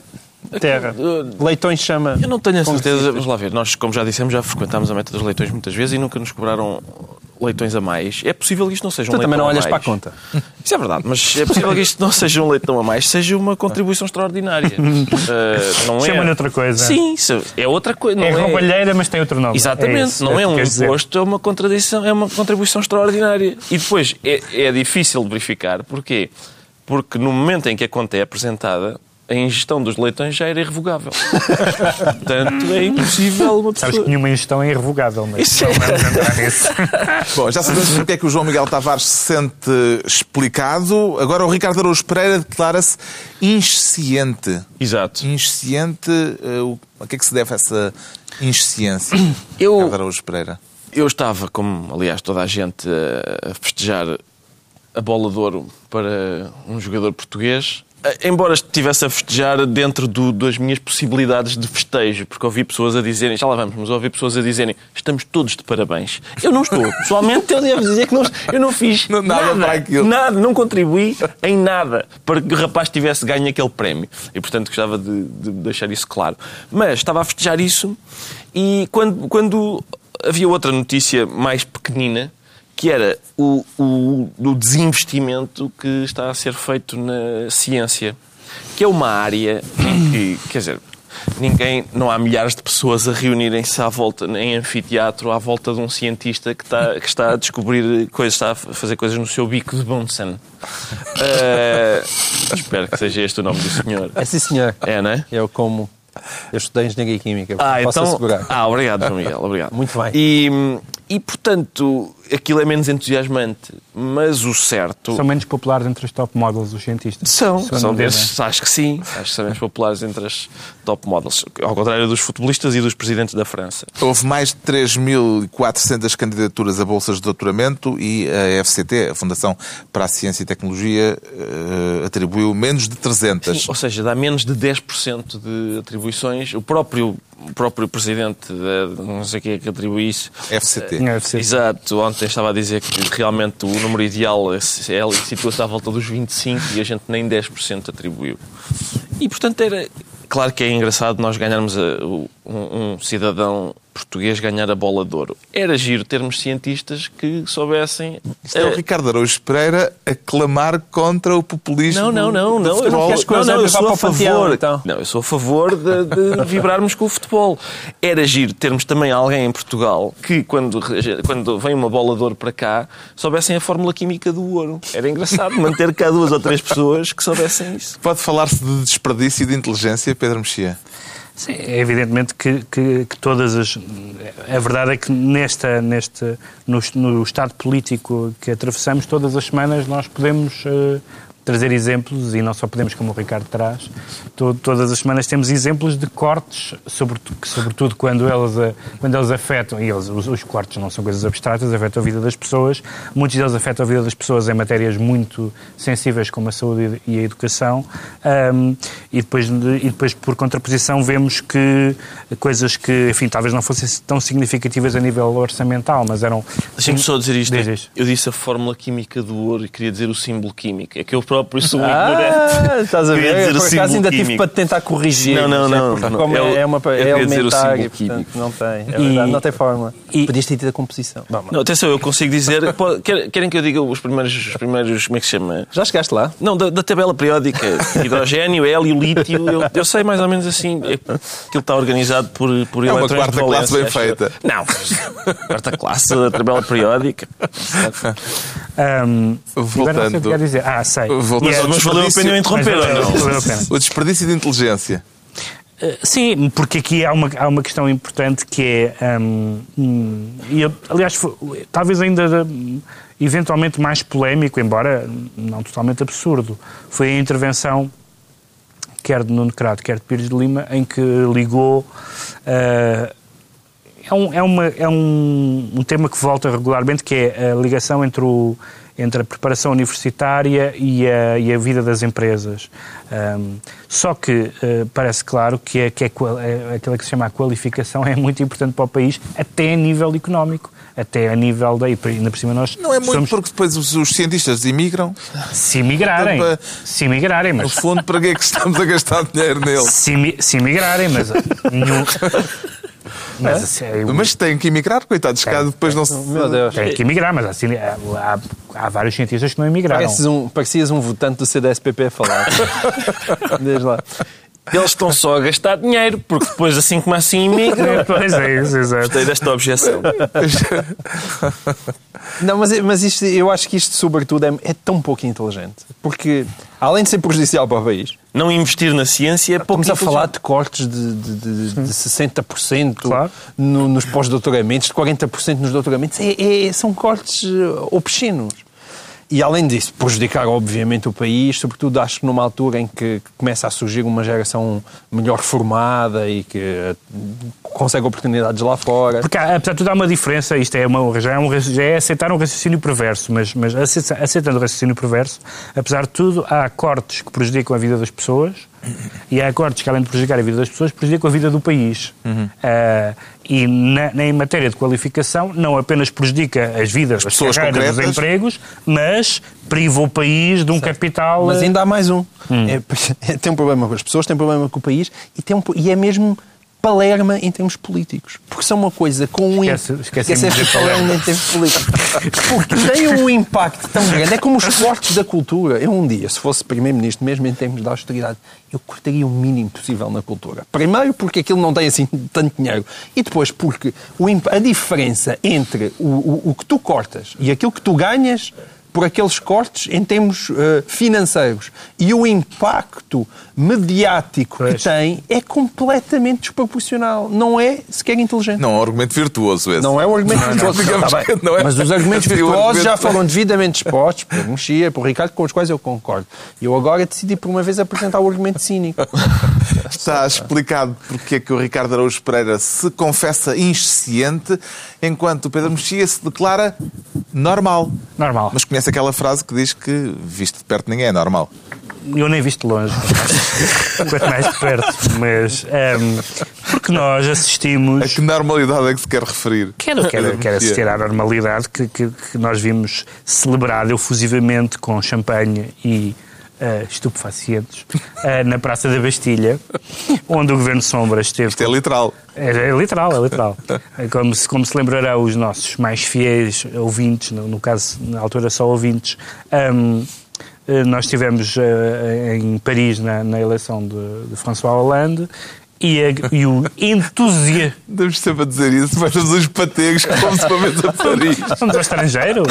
Terra. Leitões chama. Eu não tenho a certeza, vamos lá ver, nós, como já dissemos, já frequentámos a meta dos leitões muitas vezes e nunca nos cobraram leitões a mais. É possível que isto não seja um Tu leitão também não a olhas mais. para a conta. Isso é verdade, mas é possível que isto não seja um leitão a mais, seja uma contribuição extraordinária. Uh, não é... Chama-lhe outra coisa. Sim, é outra coisa. É é, roubalheira, mas tem outro nome. Exatamente, É isso, não é é um dizer. imposto, é uma contradição, é uma contribuição extraordinária. E depois é, é difícil de verificar. Porquê? Porque no momento em que a conta é apresentada, a ingestão dos leitões já era irrevogável. Portanto, é impossível uma Sabes pessoa... que nenhuma ingestão é irrevogável, mas Isso não é- vamos entrar nisso. Bom, já sabemos porque é que o João Miguel Tavares se sente explicado. Agora o Ricardo Araújo Pereira declara-se insciente. Exato. Insciente, eh, o a que é que se deve essa insciência? Eu- Ricardo Araújo Pereira. Eu estava, como aliás toda a gente, a festejar a bola de ouro para um jogador português eh, embora estivesse a festejar dentro do- das minhas possibilidades de festejo, porque ouvi pessoas a dizerem, já lá vamos, mas ouvi pessoas a dizerem, estamos todos de parabéns. Eu não estou. Pessoalmente, eu devo dizer que não, eu não fiz Não, nada nada, para aquilo. nada, não contribuí em nada para que o rapaz tivesse ganho aquele prémio. E, portanto, gostava de, de deixar isso claro. Mas estava a festejar isso e quando, quando havia outra notícia mais pequenina, que era o, o, o desinvestimento que está a ser feito na ciência, que é uma área em que, quer dizer, ninguém, não há milhares de pessoas a reunirem-se à volta, em anfiteatro, à volta de um cientista que está, que está a descobrir coisas, está a fazer coisas no seu bico de Bunsen. Eh, espero que seja este o nome do senhor. É sim, senhor. É, não é? Eu como... Eu estudei Engenharia Química, Ah, posso então... assegurar. Ah, obrigado, João Miguel, obrigado. Muito bem. E, e, portanto, aquilo é menos entusiasmante, mas o certo... São menos populares entre os top models, os cientistas. São, são desses, acho que sim. Acho que são mais populares entre as top models. Ao contrário dos futebolistas e dos presidentes da França. Houve mais de 3.400 candidaturas a bolsas de doutoramento e a FCT, a Fundação para a Ciência e Tecnologia, eh, atribuiu menos de 300. Ou seja, dá menos de 10% de atribuições. O próprio, o próprio presidente, da, não sei quem é que atribui isso, FCT. Deve ser. Exato, ontem estava a dizer que realmente o número ideal é, é- situa-se à volta dos 25 e a gente nem 10% atribuiu. E portanto era. Claro que é engraçado nós ganharmos o- um, um cidadão português ganhar a bola de ouro. Era giro termos cientistas que soubessem. Isto é o eh, Ricardo Araújo Pereira a clamar contra o populismo. não, não, não, não. Eu não, queres que o não, não, eu sou para a favor. então? Não, eu sou a favor de, de vibrarmos com o futebol. Era giro termos também alguém em Portugal que, quando, quando vem uma bola de ouro para cá, soubessem a fórmula química do ouro. Era engraçado manter cá duas ou três pessoas que soubessem isso. Pode falar-se de desperdício de inteligência, Pedro Mexia? Sim, é evidentemente que, que, que todas as. A verdade é que nesta, neste, no, no estado político que atravessamos, todas as semanas nós podemos eh, trazer exemplos, e não só podemos, como o Ricardo traz, to- todas as semanas temos exemplos de cortes, sobretudo, sobretudo quando, eles, quando eles afetam, e eles, os, os cortes não são coisas abstratas, afetam a vida das pessoas, muitos deles afetam a vida das pessoas em matérias muito sensíveis como a saúde e a educação, ahm, e, depois, de- e depois, por contraposição, vemos que coisas que, enfim, talvez não fossem tão significativas a nível orçamental, mas eram... Deixa-me só dizer isto. Diz isto. Eu disse a fórmula química do ouro e queria dizer o símbolo químico. É que eu próprio sou um ignorante. Ah, estás a ver? dizer Por acaso ainda tive para te tentar corrigir. Não, não, é não, não. É, é, uma, é queria dizer o elementar símbolo e, portanto, não tem. É E- verdade, não tem fórmula. e- Podias ter tido a composição. Vamos. Não, atenção, eu consigo dizer. Querem que eu diga os primeiros, os primeiros como é que se chama? Já chegaste lá? Não, da, da tabela periódica. Hidrogênio, hélio, lítio. Eu, eu sei mais ou menos assim. É- Aquilo está organizado por, por É uma quarta classe bem feita. Não, quarta classe da tabela periódica. ahm, agora não sei o que Voltando- quer dizer. Ah, sei. Voltando E é- Mas valeu a pena eu interromper ou não? O desperdício de inteligência. Uh, Sim, porque aqui há uma, há uma questão importante que é. hum, hum, e eu, aliás, foi- talvez ainda hum, eventualmente mais polémico, embora não totalmente absurdo, foi a intervenção quer de Nuno Crato, quer de Pires de Lima, em que ligou. uh, é um, é, uma, é um, um tema que volta regularmente, que é a ligação entre, o, entre a preparação universitária e a, e a vida das empresas. Ahm, só que eh, parece claro que, é, que é, qual- é aquela que se chama a qualificação é muito importante para o país, até a nível económico. Até a nível da. E ainda por cima nós. Não é muito somos- porque depois os, os cientistas imigram. Se migrarem. Para- Se migrarem, No mas. fundo, para que é que estamos a gastar dinheiro nele? Se, se migrarem, mas. nenhum- mas assim, é, Mas têm que emigrar, coitados, cá depois não se. Meu Deus. Tem que emigrar, mas assim, há, há- há vários cientistas que não emigraram. Um, parecias um votante do CDSPP a falar. Desde lá. Eles estão só a gastar dinheiro, porque depois assim como assim imigram. Pois é, isso, exato. Gostei desta objeção. Não, mas, mas isto, eu acho que isto, sobretudo, é, é tão pouco inteligente. Porque, além de ser prejudicial para o país, Não investir na ciência é pouco estamos a falar de cortes de, de, de, de 60% Claro. no- nos pós-doutoramentos, de 40% nos doutoramentos. É, é- são cortes eh, obscenos. E além disso, prejudicar obviamente o país, sobretudo acho que numa altura em que começa a surgir uma geração melhor formada e que eh, consegue oportunidades lá fora. Porque, apesar de tudo, há uma diferença. Isto é, uma, já, é um, já é aceitar um raciocínio perverso, mas, mas aceitando o raciocínio perverso, apesar de tudo, há cortes que prejudicam a vida das pessoas e há cortes que, além de prejudicar a vida das pessoas, prejudicam a vida do país. Uhum. Uh, e na, em matéria de qualificação, não apenas prejudica as vidas, as, as carreiras, os empregos, mas priva o país de um certo. capital. Mas ainda há mais um. Hum. É, tem um problema com as pessoas, tem um problema com o país e, tem um, e é mesmo palerma em termos políticos. Porque são uma coisa com um impacto. Esquece, esquece palerma em termos políticos. Porque tem um impacto tão grande. É como os cortes da cultura. Eu um dia, se fosse Primeiro-Ministro, mesmo em termos de austeridade, eu cortaria o mínimo possível na cultura. Primeiro porque aquilo não tem assim tanto dinheiro. E depois porque a diferença entre o, o, o que tu cortas e aquilo que tu ganhas por aqueles cortes em termos uh, financeiros. E o impacto mediático pois. que tem é completamente desproporcional. Não é sequer inteligente. Não é um argumento virtuoso esse. Não é um argumento não, virtuoso. Não, não, tá não é. Mas os argumentos virtuosos argumento... já foram devidamente expostos por Mexia, por Ricardo, com os quais eu concordo. E eu agora decidi por uma vez apresentar o argumento cínico. Está explicado porque é que o Ricardo Araújo Pereira se confessa insciente, enquanto o Pedro Mexia se declara normal. Normal. Mas conhece aquela frase que diz que visto de perto ninguém é normal. Eu nem visto de longe, quanto mais de perto, mas um, ehm, porque nós assistimos. A que normalidade é que se quer referir? Quero, quero, quero assistir à normalidade que, que, que nós vimos celebrada efusivamente com champanhe e uh, estupefacientes uh, na Praça da Bastilha, onde o Governo Sombra esteve. Isto é literal. É, é literal, é literal. Como se, como se lembrará os nossos mais fiéis ouvintes, no, no caso, na altura só ouvintes. Um, eh, nós estivemos uh, em Paris na, na eleição de, de François Hollande e, a, e o entusiasmo. Devemos sempre a dizer isso, mas os pategos que vamos uma vez a Paris. Vamos ao estrangeiro?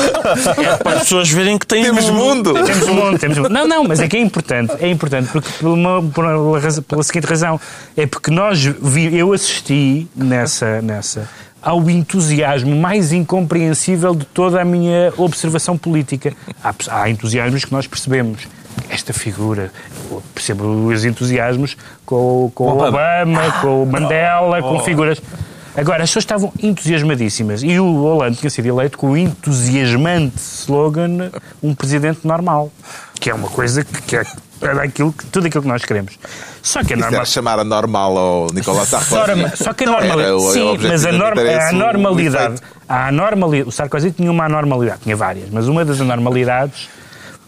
É para as pessoas verem que temos mundo. Temos mundo, temos mundo. Não, não, mas é que é importante. É importante porque, por uma, por uma, pela seguinte razão. É porque nós, vi, eu assisti nessa, nessa ao entusiasmo mais incompreensível de toda a minha observação política. Há, há entusiasmos que nós percebemos esta figura, percebo os entusiasmos com, com o Obama, Obama com o Mandela, com oh. figuras. Agora, as pessoas estavam entusiasmadíssimas e o Hollande tinha sido eleito com o entusiasmante slogan um presidente normal, que é uma coisa que, que é aquilo, tudo aquilo que nós queremos. Só que é normal. chamar a normal ao Nicolau Sarkozy. Só, que a normalidade. Sim, mas a, norma, a normalidade. A normalidade. O Sarkozy tinha uma anormalidade, tinha várias, mas uma das anormalidades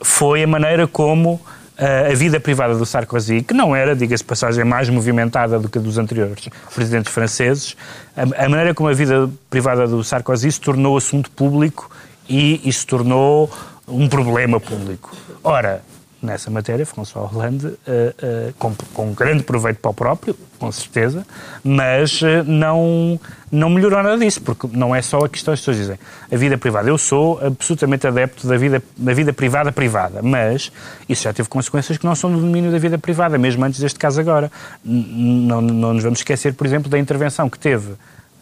foi a maneira como eh, a vida privada do Sarkozy, que não era, diga-se passagem, mais movimentada do que a dos anteriores presidentes franceses, a, maneira como a vida privada do Sarkozy se tornou assunto público e, e se tornou um problema público. Ora, nessa matéria, François Hollande, uh, uh, com, com grande proveito para o próprio, com certeza, mas uh, não, não melhorou nada disso, porque não é só a questão as pessoas dizem a vida privada. Eu sou absolutamente adepto da vida, da vida privada privada, mas isso já teve consequências que não são do domínio da vida privada, mesmo antes deste caso agora. Não, não nos vamos esquecer, por exemplo, da intervenção que teve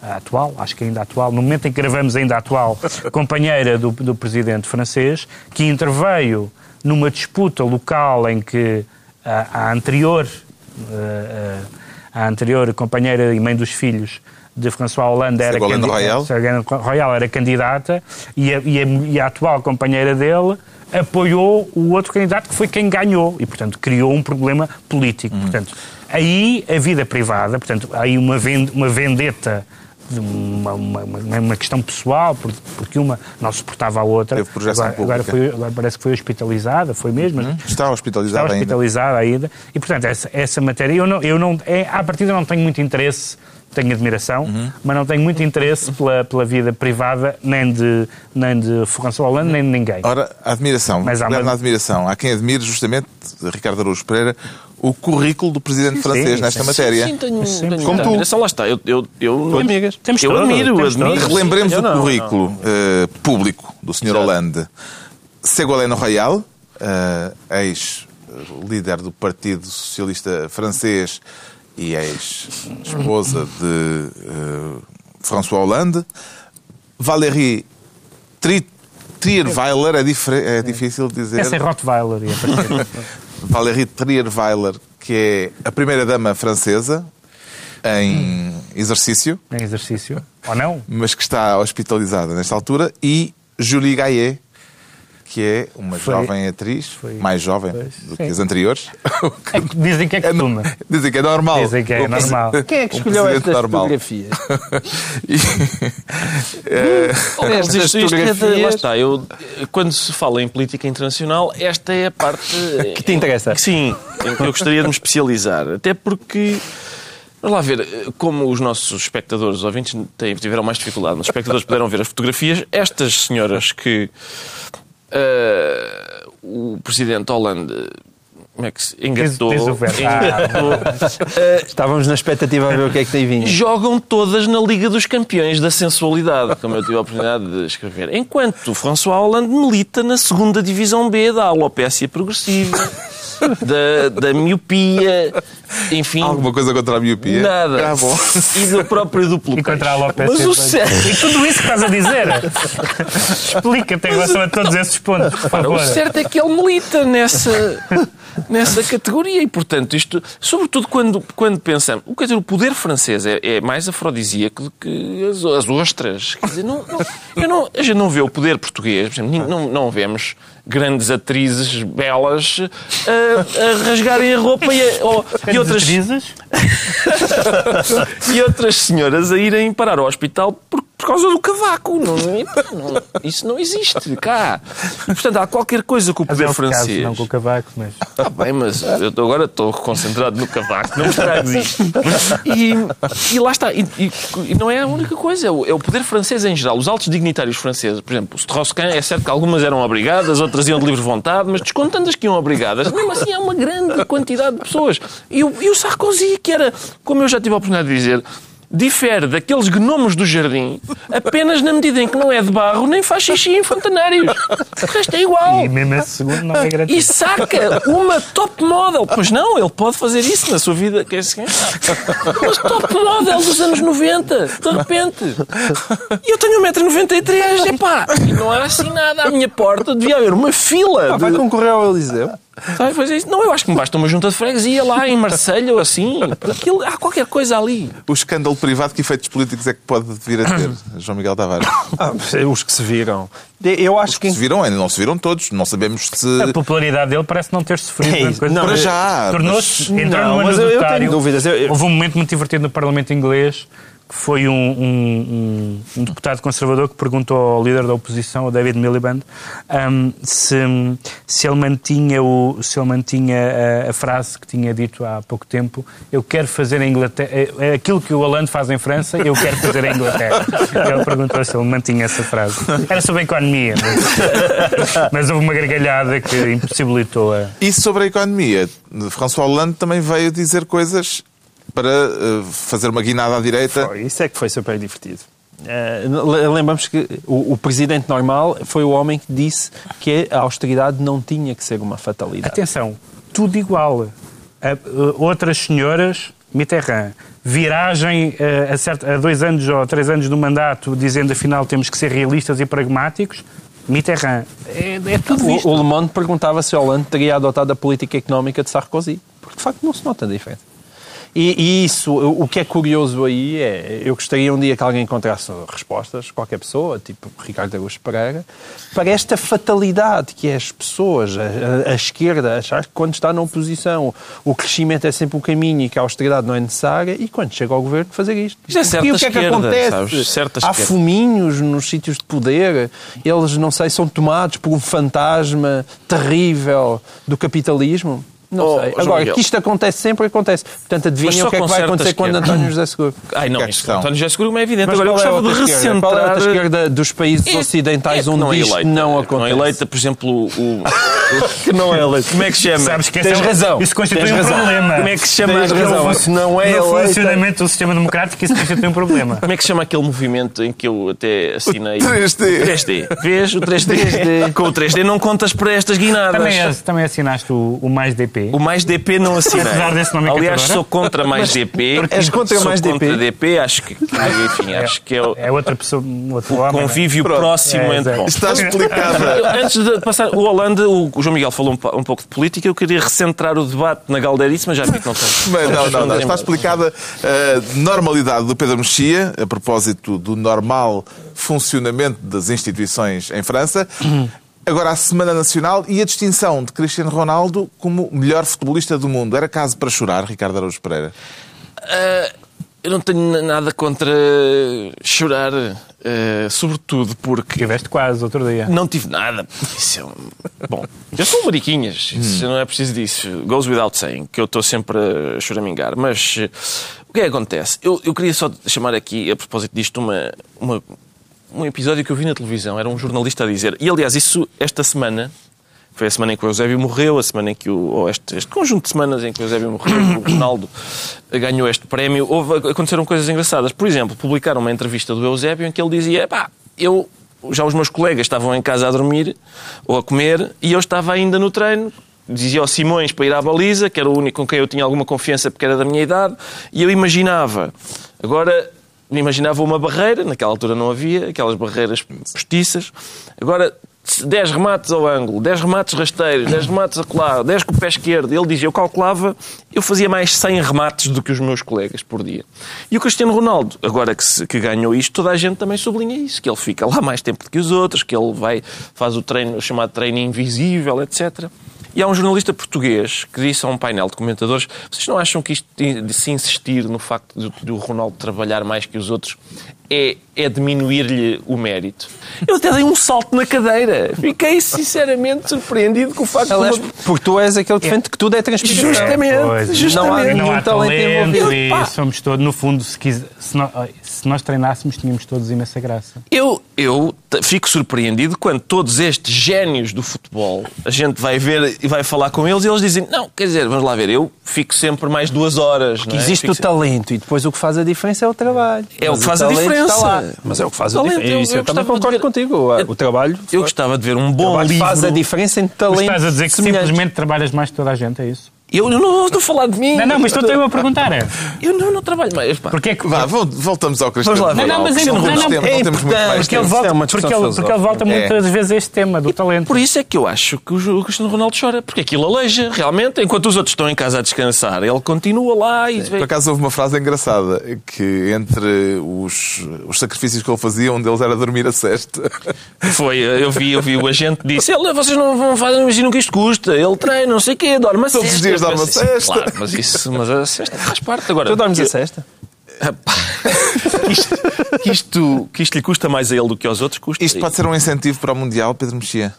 a atual, acho que ainda atual, no momento em que gravamos ainda a atual, companheira do, do presidente francês, que interveio numa disputa local em que a, a anterior a, a, anterior companheira e mãe dos filhos de François Hollande era candidata, Royal. Royal era candidata e a, e, e a atual companheira dele apoiou o outro candidato que foi quem ganhou e, portanto, criou um problema político. Hum. Portanto, aí a vida privada, portanto, aí uma, vend, uma vendetta uma, uma, uma, questão pessoal, porque uma não suportava a outra. Teve projeção agora, agora, foi, agora, parece que foi hospitalizada, foi mesmo. Uhum. Está hospitalizada, está hospitalizada ainda. ainda. E, portanto, essa, essa matéria, eu não, eu não, é, à partida não tenho muito interesse tenho admiração, uhum. mas não tenho muito interesse pela, pela vida privada, nem de, nem de François Hollande, nem de ninguém. Ora, a admiração, mas há uma... na admiração, há quem admire justamente, Ricardo Araújo Pereira, o currículo do presidente sim, francês sim, nesta sim, matéria. Sim, tenho, sim, tenho Como tu. Admiração, lá está. Eu, eu, eu, amigas. Temos eu admiro, temos admiro. Relembremos o não, currículo não. Uh, público do Sr. Hollande. Ségolène Royal, uh, ex-líder do Partido Socialista Francês e ex-esposa de uh, François Hollande. Valérie Trierweiler é, difere- é difícil dizer. Essa é Rottweiler. É. Valérie Trierweiler, que é a primeira-dama francesa em exercício, em exercício. Ou não? mas que está hospitalizada nesta altura, e Julie Gaillet, que é uma Foi- jovem atriz, foi- mais jovem Pois, do que sim. as anteriores. É que dizem que é É costume. Dizem que é normal. Dizem que é Um normal. Quem é que um escolheu presidente estas normal. fotografias? E- eh, Carlos, Estas é de- lá está. Eu, quando se fala em política internacional, esta é a parte Que te interessa. que sim, em que eu gostaria de me especializar. Até porque, vamos lá ver, como os nossos espectadores, os ouvintes, tiveram mais dificuldade, mas os espectadores puderam ver as fotografias, estas senhoras que ah, o presidente Hollande. Como é que se engatou? Diz- diz o verbo. engatou, Estávamos na expectativa a ver o que é que tem vindo. jogam todas na Liga dos Campeões da Sensualidade, como eu tive a oportunidade de escrever. Enquanto François Hollande milita na segunda Divisão B da alopécia progressiva, da, da miopia, enfim. Alguma coisa contra a miopia? Nada. Ah, bom. E do próprio duplo E contra a alopecia. Mas o certo, E tudo isso que estás a dizer. Explica-te em relação a todos esses pontos, por favor. o certo é que ele milita nessa, nessa categoria e, portanto, isto, sobretudo quando, quando pensamos, quer dizer, o poder francês é, é mais afrodisíaco do que as, as ostras. Quer dizer, não, não, eu não, a gente não vê o poder português, por exemplo, nin- não, não vemos grandes atrizes belas a, a rasgarem a roupa e, a- ou- e outras, Atrizes? e outras senhoras a irem parar ao hospital por, por causa do cavaco. Não, não- isso não existe cá. E, portanto, há qualquer coisa que o é poder o caso, francês. não com o cavaco, mas... Está bem, mas eu agora estou concentrado no cavaco, não estragues isto. E, e lá está. E, e- e não é a única coisa, é o, é o poder francês em geral. Os altos dignitários franceses, por exemplo, o Strauss-Kahn, é certo que algumas eram obrigadas, outras iam de livre vontade, mas descontando as que iam obrigadas, mesmo assim há uma grande quantidade de pessoas. E o, e o Sarkozy, que era, como eu já tive a oportunidade de dizer, difere daqueles gnomos do jardim apenas na medida em que não é de barro nem faz xixi em fontanários. O resto é igual E mesmo esse segundo não é e gratuito. saca uma top model. Pois não, ele pode fazer isso na sua vida. Que é assim, mas top model dos anos 90, de repente. E eu tenho 1,93m, epá. E não há assim nada à minha porta. Devia haver uma fila. Ah, vai de... concorrer ao Eliseu? Vai fazer isso? Não, eu acho que me basta uma junta de freguesia lá em Marselha ou assim. Aquilo, há qualquer coisa ali. O escândalo privado, que efeitos políticos é que pode vir a ter, João Miguel Tavares? Ah, os que se viram. Eu acho que. Se viram, ainda não se viram todos. Não sabemos se. A popularidade dele parece não ter sofrido É grande coisa. Não, para já, Tornou-se, mas- entrou Não, no mas eu- eu tenho dúvidas. Eu- eu- Houve um momento muito divertido no Parlamento inglês que foi um, um- um- deputado conservador que perguntou ao líder da oposição, o David Miliband, um, se, se ele mantinha, o, se ele mantinha a, a frase que tinha dito há pouco tempo: Eu quero fazer em Inglaterra. é- é Aquilo que o Hollande faz em França, eu quero fazer em Inglaterra. Ele perguntou se ele mantinha essa frase. Era sobre a economia, mas, mas houve uma gargalhada que impossibilitou a. E sobre a economia, François Hollande também veio dizer coisas para eh, fazer uma guinada à direita. Foi, Isso é que foi super divertido. Eh, le- lembramos que o, o presidente normal foi o homem que disse que a austeridade não tinha que ser uma fatalidade. Atenção, tudo igual. A- a- outras senhoras, Mitterrand, viragem eh, a, certo- a dois anos ou três anos do mandato, dizendo afinal temos que ser realistas e pragmáticos, Mitterrand. É, é tudo isto. O, o Le Monde perguntava se Hollande teria adotado a política económica de Sarkozy, porque de facto não se nota a diferença. E, e isso, o que é curioso aí é, eu gostaria um dia que alguém encontrasse respostas, qualquer pessoa, tipo Ricardo Augusto Pereira, para esta fatalidade que é as pessoas, a, a- a esquerda, achar que quando está na oposição o crescimento é sempre o caminho e que a austeridade não é necessária, e quando chega ao governo fazer isto. Isto é certa e o que é que acontece? sabes? Certa Há esquerda. fuminhos nos sítios de poder, eles, não sei, são tomados por um fantasma terrível do capitalismo. Não Oh, sei. Agora, Miguel. que isto acontece sempre, acontece. Portanto, só o que é que vai acontecer quando. António José Seguro. Ai não, é questão? António José Seguro é evidente. Mas Agora eu qual é gostava de esquerda? Qual é a outra esquerda dos países É- ocidentais é onde não é isto eleita, não é acontece? Não é eleita, por exemplo, o, que não é eleita. Como é que se chama? Sabes que Tens é um- razão. Isso constitui Tens um razão. problema. Como é que se chama? Tens aquele- razão. Se não é no eleita- funcionamento do sistema democrático, isso constitui um problema. Como é que se chama aquele movimento em que eu até assinei? 3D. 3D. Vês? O 3D. Com o 3D não contas para estas guinadas. Também, também assinaste o, o mais DP. O mais DP não assinei. Apesar desse nomenclatura. Aliás, sou contra mais DP. és contra sou mais DP? contra DP. Acho que, enfim, acho que é o É outra pessoa, um outro homem. né? convívio próximo É, entre. Está explicada. eu, Antes de passar, o Holanda, o o João Miguel falou um, um pouco de política, eu queria recentrar o debate na Galdeirice, mas já vi que não tem. Mas não, não, não. Está explicada a normalidade do Pedro Mexia, a propósito do normal funcionamento das instituições em França. Agora, a Semana Nacional e a distinção de Cristiano Ronaldo como melhor futebolista do mundo. Era caso para chorar, Ricardo Araújo Pereira? Ah, eu não tenho nada contra chorar, ah, sobretudo porque Tiveste quase outro dia. Não tive nada. Isso é um... Bom, eu sou mariquinhas. Isso não é preciso disso. Goes without saying, que eu estou sempre a choramingar. Mas eh, o que é que acontece? Eu, eu queria só chamar aqui, a propósito disto, uma, uma- um episódio que eu vi na televisão. Era um jornalista a dizer. E aliás, isso esta semana. Foi a semana em que o Eusébio morreu, a semana em que o. Ou este, este conjunto de semanas em que o Eusébio morreu, o Ronaldo ganhou este prémio. Houve, aconteceram coisas engraçadas. Por exemplo, publicaram uma entrevista do Eusébio em que ele dizia: pá, eu já os meus colegas estavam em casa a dormir ou a comer e eu estava ainda no treino. Dizia ao Simões para ir à baliza, que era o único com quem eu tinha alguma confiança porque era da minha idade, e eu imaginava. Agora, imaginava uma barreira, naquela altura não havia, aquelas barreiras postiças. Agora, 10 remates ao ângulo, 10 remates rasteiros, 10 remates a colar, 10 com o pé esquerdo. Ele dizia, eu calculava, eu fazia mais 100 remates do que os meus colegas por dia. E o Cristiano Ronaldo, agora que, se- que ganhou isto, toda a gente também sublinha isso, que ele fica lá mais tempo do que os outros, que ele vai, faz o treino, o chamado treino invisível, etc. E há um jornalista português que disse a um painel de comentadores: vocês não acham que isto de se insistir no facto de, de o Ronaldo trabalhar mais que os outros é, é diminuir-lhe o mérito? Eu até dei um salto na cadeira. Fiquei sinceramente surpreendido com o facto Aliás, de. uma- porque tu és aquele que defende que tudo é transmissão. Justamente, Pois, justamente. Não há não há talento talento envolvido. e Pá. somos todos, no fundo, se, quis- se, nó- se nós treinássemos, tínhamos todos imensa graça. Eu, eu fico surpreendido quando todos estes génios do futebol, a gente vai ver e vai falar com eles e eles dizem: Não, quer dizer, vamos lá ver, eu fico sempre mais duas horas. não é? Existe Fico o sempre- talento e depois o que faz a diferença é o trabalho. É o que faz a talento diferença. Mas é o que faz a Talento, diferença. eu- eu eu também concordo ver- contigo. O trabalho, Eu gostava de ver um bom livro. faz a diferença entre Mas talento estás a dizer que simplesmente trabalhas mais que toda a gente, é isso? Eu não estou a falar de mim. Não, não, mas estou a perguntar. É. Eu não, não trabalho mais. Pá. Porque é que. Vá, vol- voltamos ao Cristiano Vamos lá ver. Não, não, mas Cristiano é- não, Ronaldo. não, Temos- é não temos muito mais Porque ele tempo. Isso volta, é porque ele, porque ele volta muitas vezes a este tema do talento. Por isso é que eu acho que o Cristiano Ronaldo chora. Porque aquilo aleija, realmente. Enquanto os outros estão em casa a descansar, ele continua lá e... Por acaso houve uma frase engraçada que entre os, os sacrifícios que ele fazia, um deles era dormir a sexta. Foi, eu vi, eu vi o agente disse, ele, vocês não vão fazer, imaginam que isto custa. Ele treina, não sei o quê, dorme a Todos cesta. dias dorme a Mas, cesta. Claro, mas isso, mas a cesta faz parte agora. Tu dormes a que- sexta? Epá, que isto, que, isto, que isto lhe custa mais a ele do que aos outros, custa. Isto pode ser um incentivo para o Mundial, Pedro Mexia.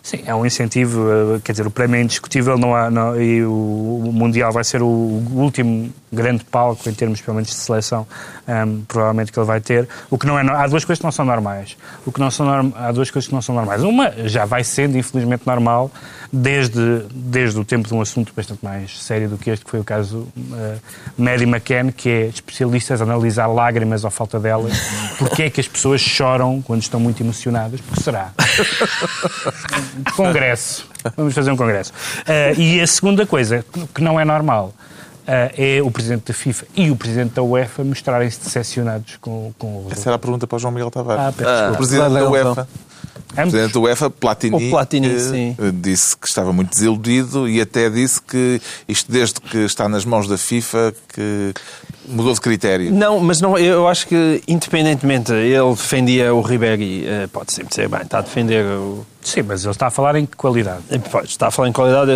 Sim, é um incentivo, eh, quer dizer, o prémio é indiscutível não há, não- e o Mundial vai ser o último grande palco em termos, pelo menos, de seleção, ehm, provavelmente que ele vai ter. O que não é, há duas coisas que não são normais. O que não são norm- há duas coisas que não são normais. Uma já vai sendo, infelizmente, normal desde, desde o tempo de um assunto bastante mais sério do que este, que foi o caso uh, Maddie McCann, que é especialistas a analisar lágrimas ou falta delas. Porque é que as pessoas choram quando estão muito emocionadas? Porque será? congresso. Vamos fazer um congresso. Ah, e a segunda coisa, que não é normal, ah, é o Presidente da FIFA e o Presidente da UEFA mostrarem-se decepcionados com, com o resultado. Essa era a pergunta para o João Miguel Tavares. Ah, peço o. Presidente da não, UEFA. O Ambos? Presidente da UEFA, Platini, O Platini, eh, sim. eh, disse que estava muito desiludido e até disse que isto desde que está nas mãos da FIFA que mudou de critério. Não, mas não, eu acho que independentemente, ele defendia o Ribéry, eh, pode sempre dizer, bem, está a defender o. Sim, mas ele está a falar em que qualidade? eh, Pois, está a falar em qualidade,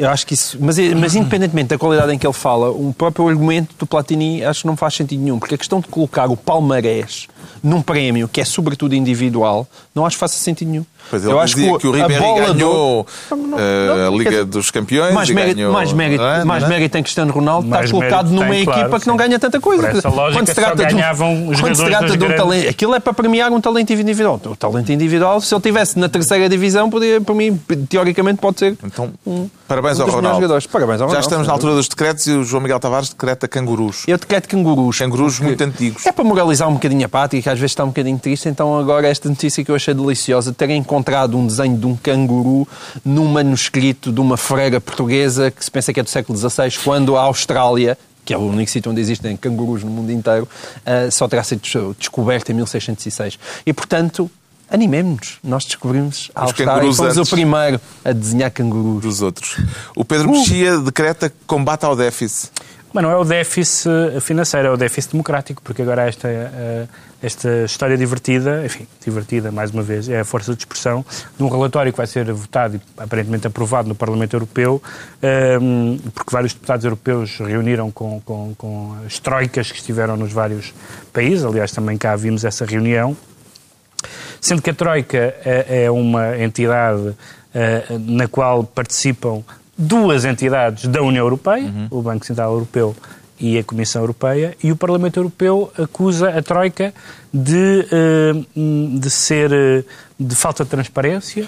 eu, acho que isso. Mas, mas independentemente da qualidade em que ele fala, o próprio argumento do Platini acho que não faz sentido nenhum, porque a questão de colocar o palmarés num prémio que é sobretudo individual, não acho que faça sentido nenhum. Pois ele eu acho dizia que o, Ribéry bola do- ganhou Não, não, eh, não, a Liga dos Campeões mais mérito, ganhou... mais mérito, é? mais é? mérito em Cristiano Ronaldo Mais está colocado numa tem, equipa claro, que não sim. ganha ganha tanta coisa. Lógica, Quando se trata de um- ganhavam os quando se jogadores trata de um talento, aquilo é para premiar um talento individual. O talento individual, se ele tivesse na terceira divisão, podia, para mim, teoricamente, pode ser Então, parabéns um ao Ronaldo. jogadores. Parabéns ao Já Ronaldo. estamos na altura dos decretos e o João Miguel Tavares decreta cangurus. Eu quero cangurus. Cangurus muito antigos. É para moralizar um bocadinho a pátria, que às vezes está um bocadinho triste. Então, agora, esta notícia que eu achei deliciosa, terem encontrado um desenho de um canguru num manuscrito de uma freira portuguesa que se pensa que é do século XVI, quando a Austrália, que é o único sítio onde existem cangurus no mundo inteiro, ah, só terá sido des- descoberto em 1606. E, portanto, animemos-nos. Nós descobrimos a Os Austrália e fomos antes. o primeiro a desenhar cangurus. dos outros. O Pedro Mexia decreta combate ao déficit. Mas não é o déficit financeiro, é o déficit democrático, porque agora há esta, eh, esta história divertida, enfim, divertida mais uma vez, é a força de expressão de um relatório que vai ser votado e aparentemente aprovado no Parlamento Europeu, eh, porque vários deputados europeus reuniram com, com, com as troicas que estiveram nos vários países, aliás também cá vimos essa reunião, Sendo que a Troika é é uma entidade eh, na qual participam duas entidades da União Europeia, o Banco Central Europeu e a Comissão Europeia, e o Parlamento Europeu acusa a Troika de, eh, de ser eh, de falta de transparência,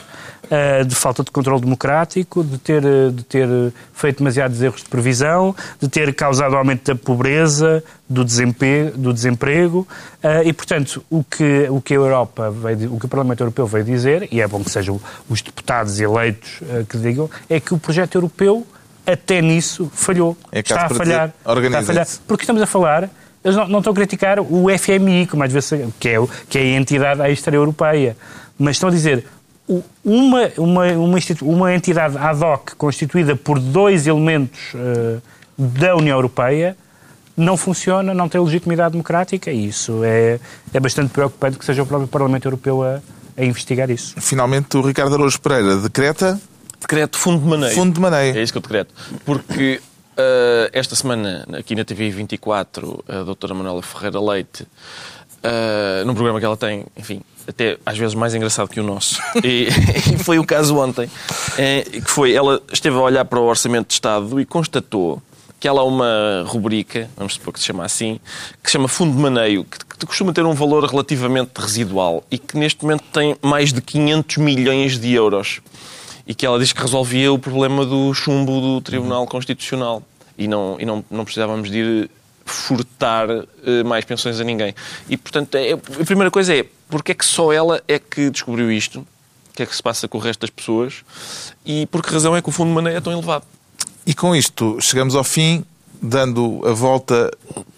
eh, de falta de controle democrático, de ter, eh, de ter feito demasiados erros de previsão, de ter causado aumento da pobreza, do desemprego, do desemprego eh, e, portanto, o que, o que a Europa, veio, o que o Parlamento Europeu veio dizer, e é bom que sejam os deputados eleitos que digam, é que o projeto europeu até nisso falhou. É está a falhar. Está a falhar. Porque estamos a falar, eles não, não estão a criticar o FMI, como às vezes, que, é, que é a entidade extra-europeia, mas estão a dizer uma, uma, uma, uma entidade ad hoc constituída por dois elementos eh, da União Europeia não funciona, não tem legitimidade democrática e isso é, é bastante preocupante que seja o próprio Parlamento Europeu a, a investigar isso. Finalmente, o Ricardo Araújo Pereira decreta Decreto fundo de maneio. fundo de maneio. É isso que eu decreto. Porque ah, esta semana, aqui na TV 24, a doutora Manuela Ferreira Leite, ah, num programa que ela tem, enfim, até às vezes mais engraçado que o nosso, e, e foi o caso ontem, eh, que foi, ela esteve a olhar para o Orçamento de Estado e constatou que ela há uma rubrica, vamos supor que se chama assim, que se chama Fundo de Maneio, que, que costuma ter um valor relativamente residual e que neste momento tem mais de 500 milhões de euros. E que ela diz que resolvia o problema do chumbo do Tribunal Constitucional. E não, e não, não precisávamos de ir furtar eh, mais pensões a ninguém. E, portanto, é- a primeira coisa é, porque é que só ela é que descobriu isto? O que é que se passa com o resto das pessoas? E por que razão é que o fundo de maneio é tão elevado? E com isto chegamos ao fim, dando a volta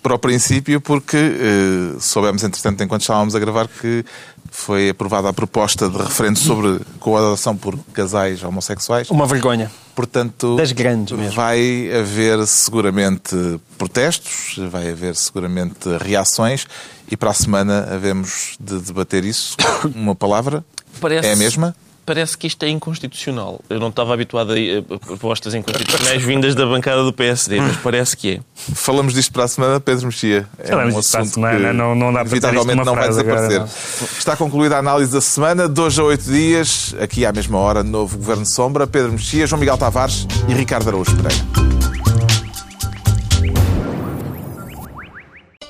para o princípio, porque eh, soubemos, entretanto, enquanto estávamos a gravar, que foi aprovada a proposta de referendo sobre coadoção por casais homossexuais. Uma vergonha. Portanto, Das grandes mesmo. vai haver seguramente protestos, vai haver seguramente reações e para a semana havemos de debater isso. Uma palavra? Parece- É a mesma? Parece que isto é inconstitucional. Eu não estava habituado a, a propostas inconstitucionais vindas da bancada do PSD, mas parece que é. Falamos disto para a semana, Pedro Mexia. É Falamos um disto para a assunto semana, que não- não dá para inevitavelmente não vai frase agora, desaparecer. Está concluída a análise da semana, de hoje a oito dias, aqui à mesma hora, novo Governo Sombra, Pedro Mexia, João Miguel Tavares e Ricardo Araújo Pereira.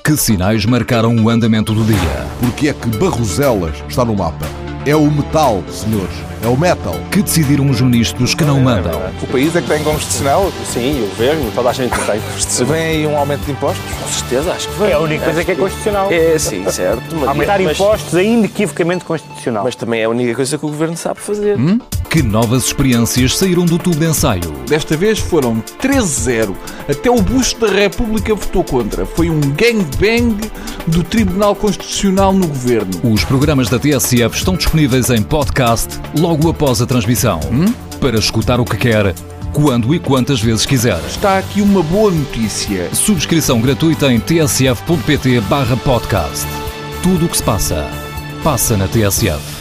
Que sinais marcaram o andamento do dia? Porque é que Barroselas está no mapa? É o metal, senhores. É o metal. Que decidiram os ministros que não mandam? O país é que tem constitucional? Sim, o governo, toda a gente tem. Vem aí um aumento de impostos? Com certeza, acho que vai. É a única coisa que é constitucional. É, sim, certo. Mas, Aumentar mas, impostos é inequivocamente constitucional. mas também é a única coisa que o governo sabe fazer. Que novas experiências saíram do tubo de ensaio? Desta vez foram 13-0. Até o Busto da República votou contra. Foi um gangbang do Tribunal Constitucional no governo. Os programas da TSF estão disponíveis em podcast logo após a transmissão. Para escutar o que quer, quando e quantas vezes quiser. Está aqui uma boa notícia. Subscrição gratuita em tsf.pt barra podcast. Tudo o que se passa, passa na TSF.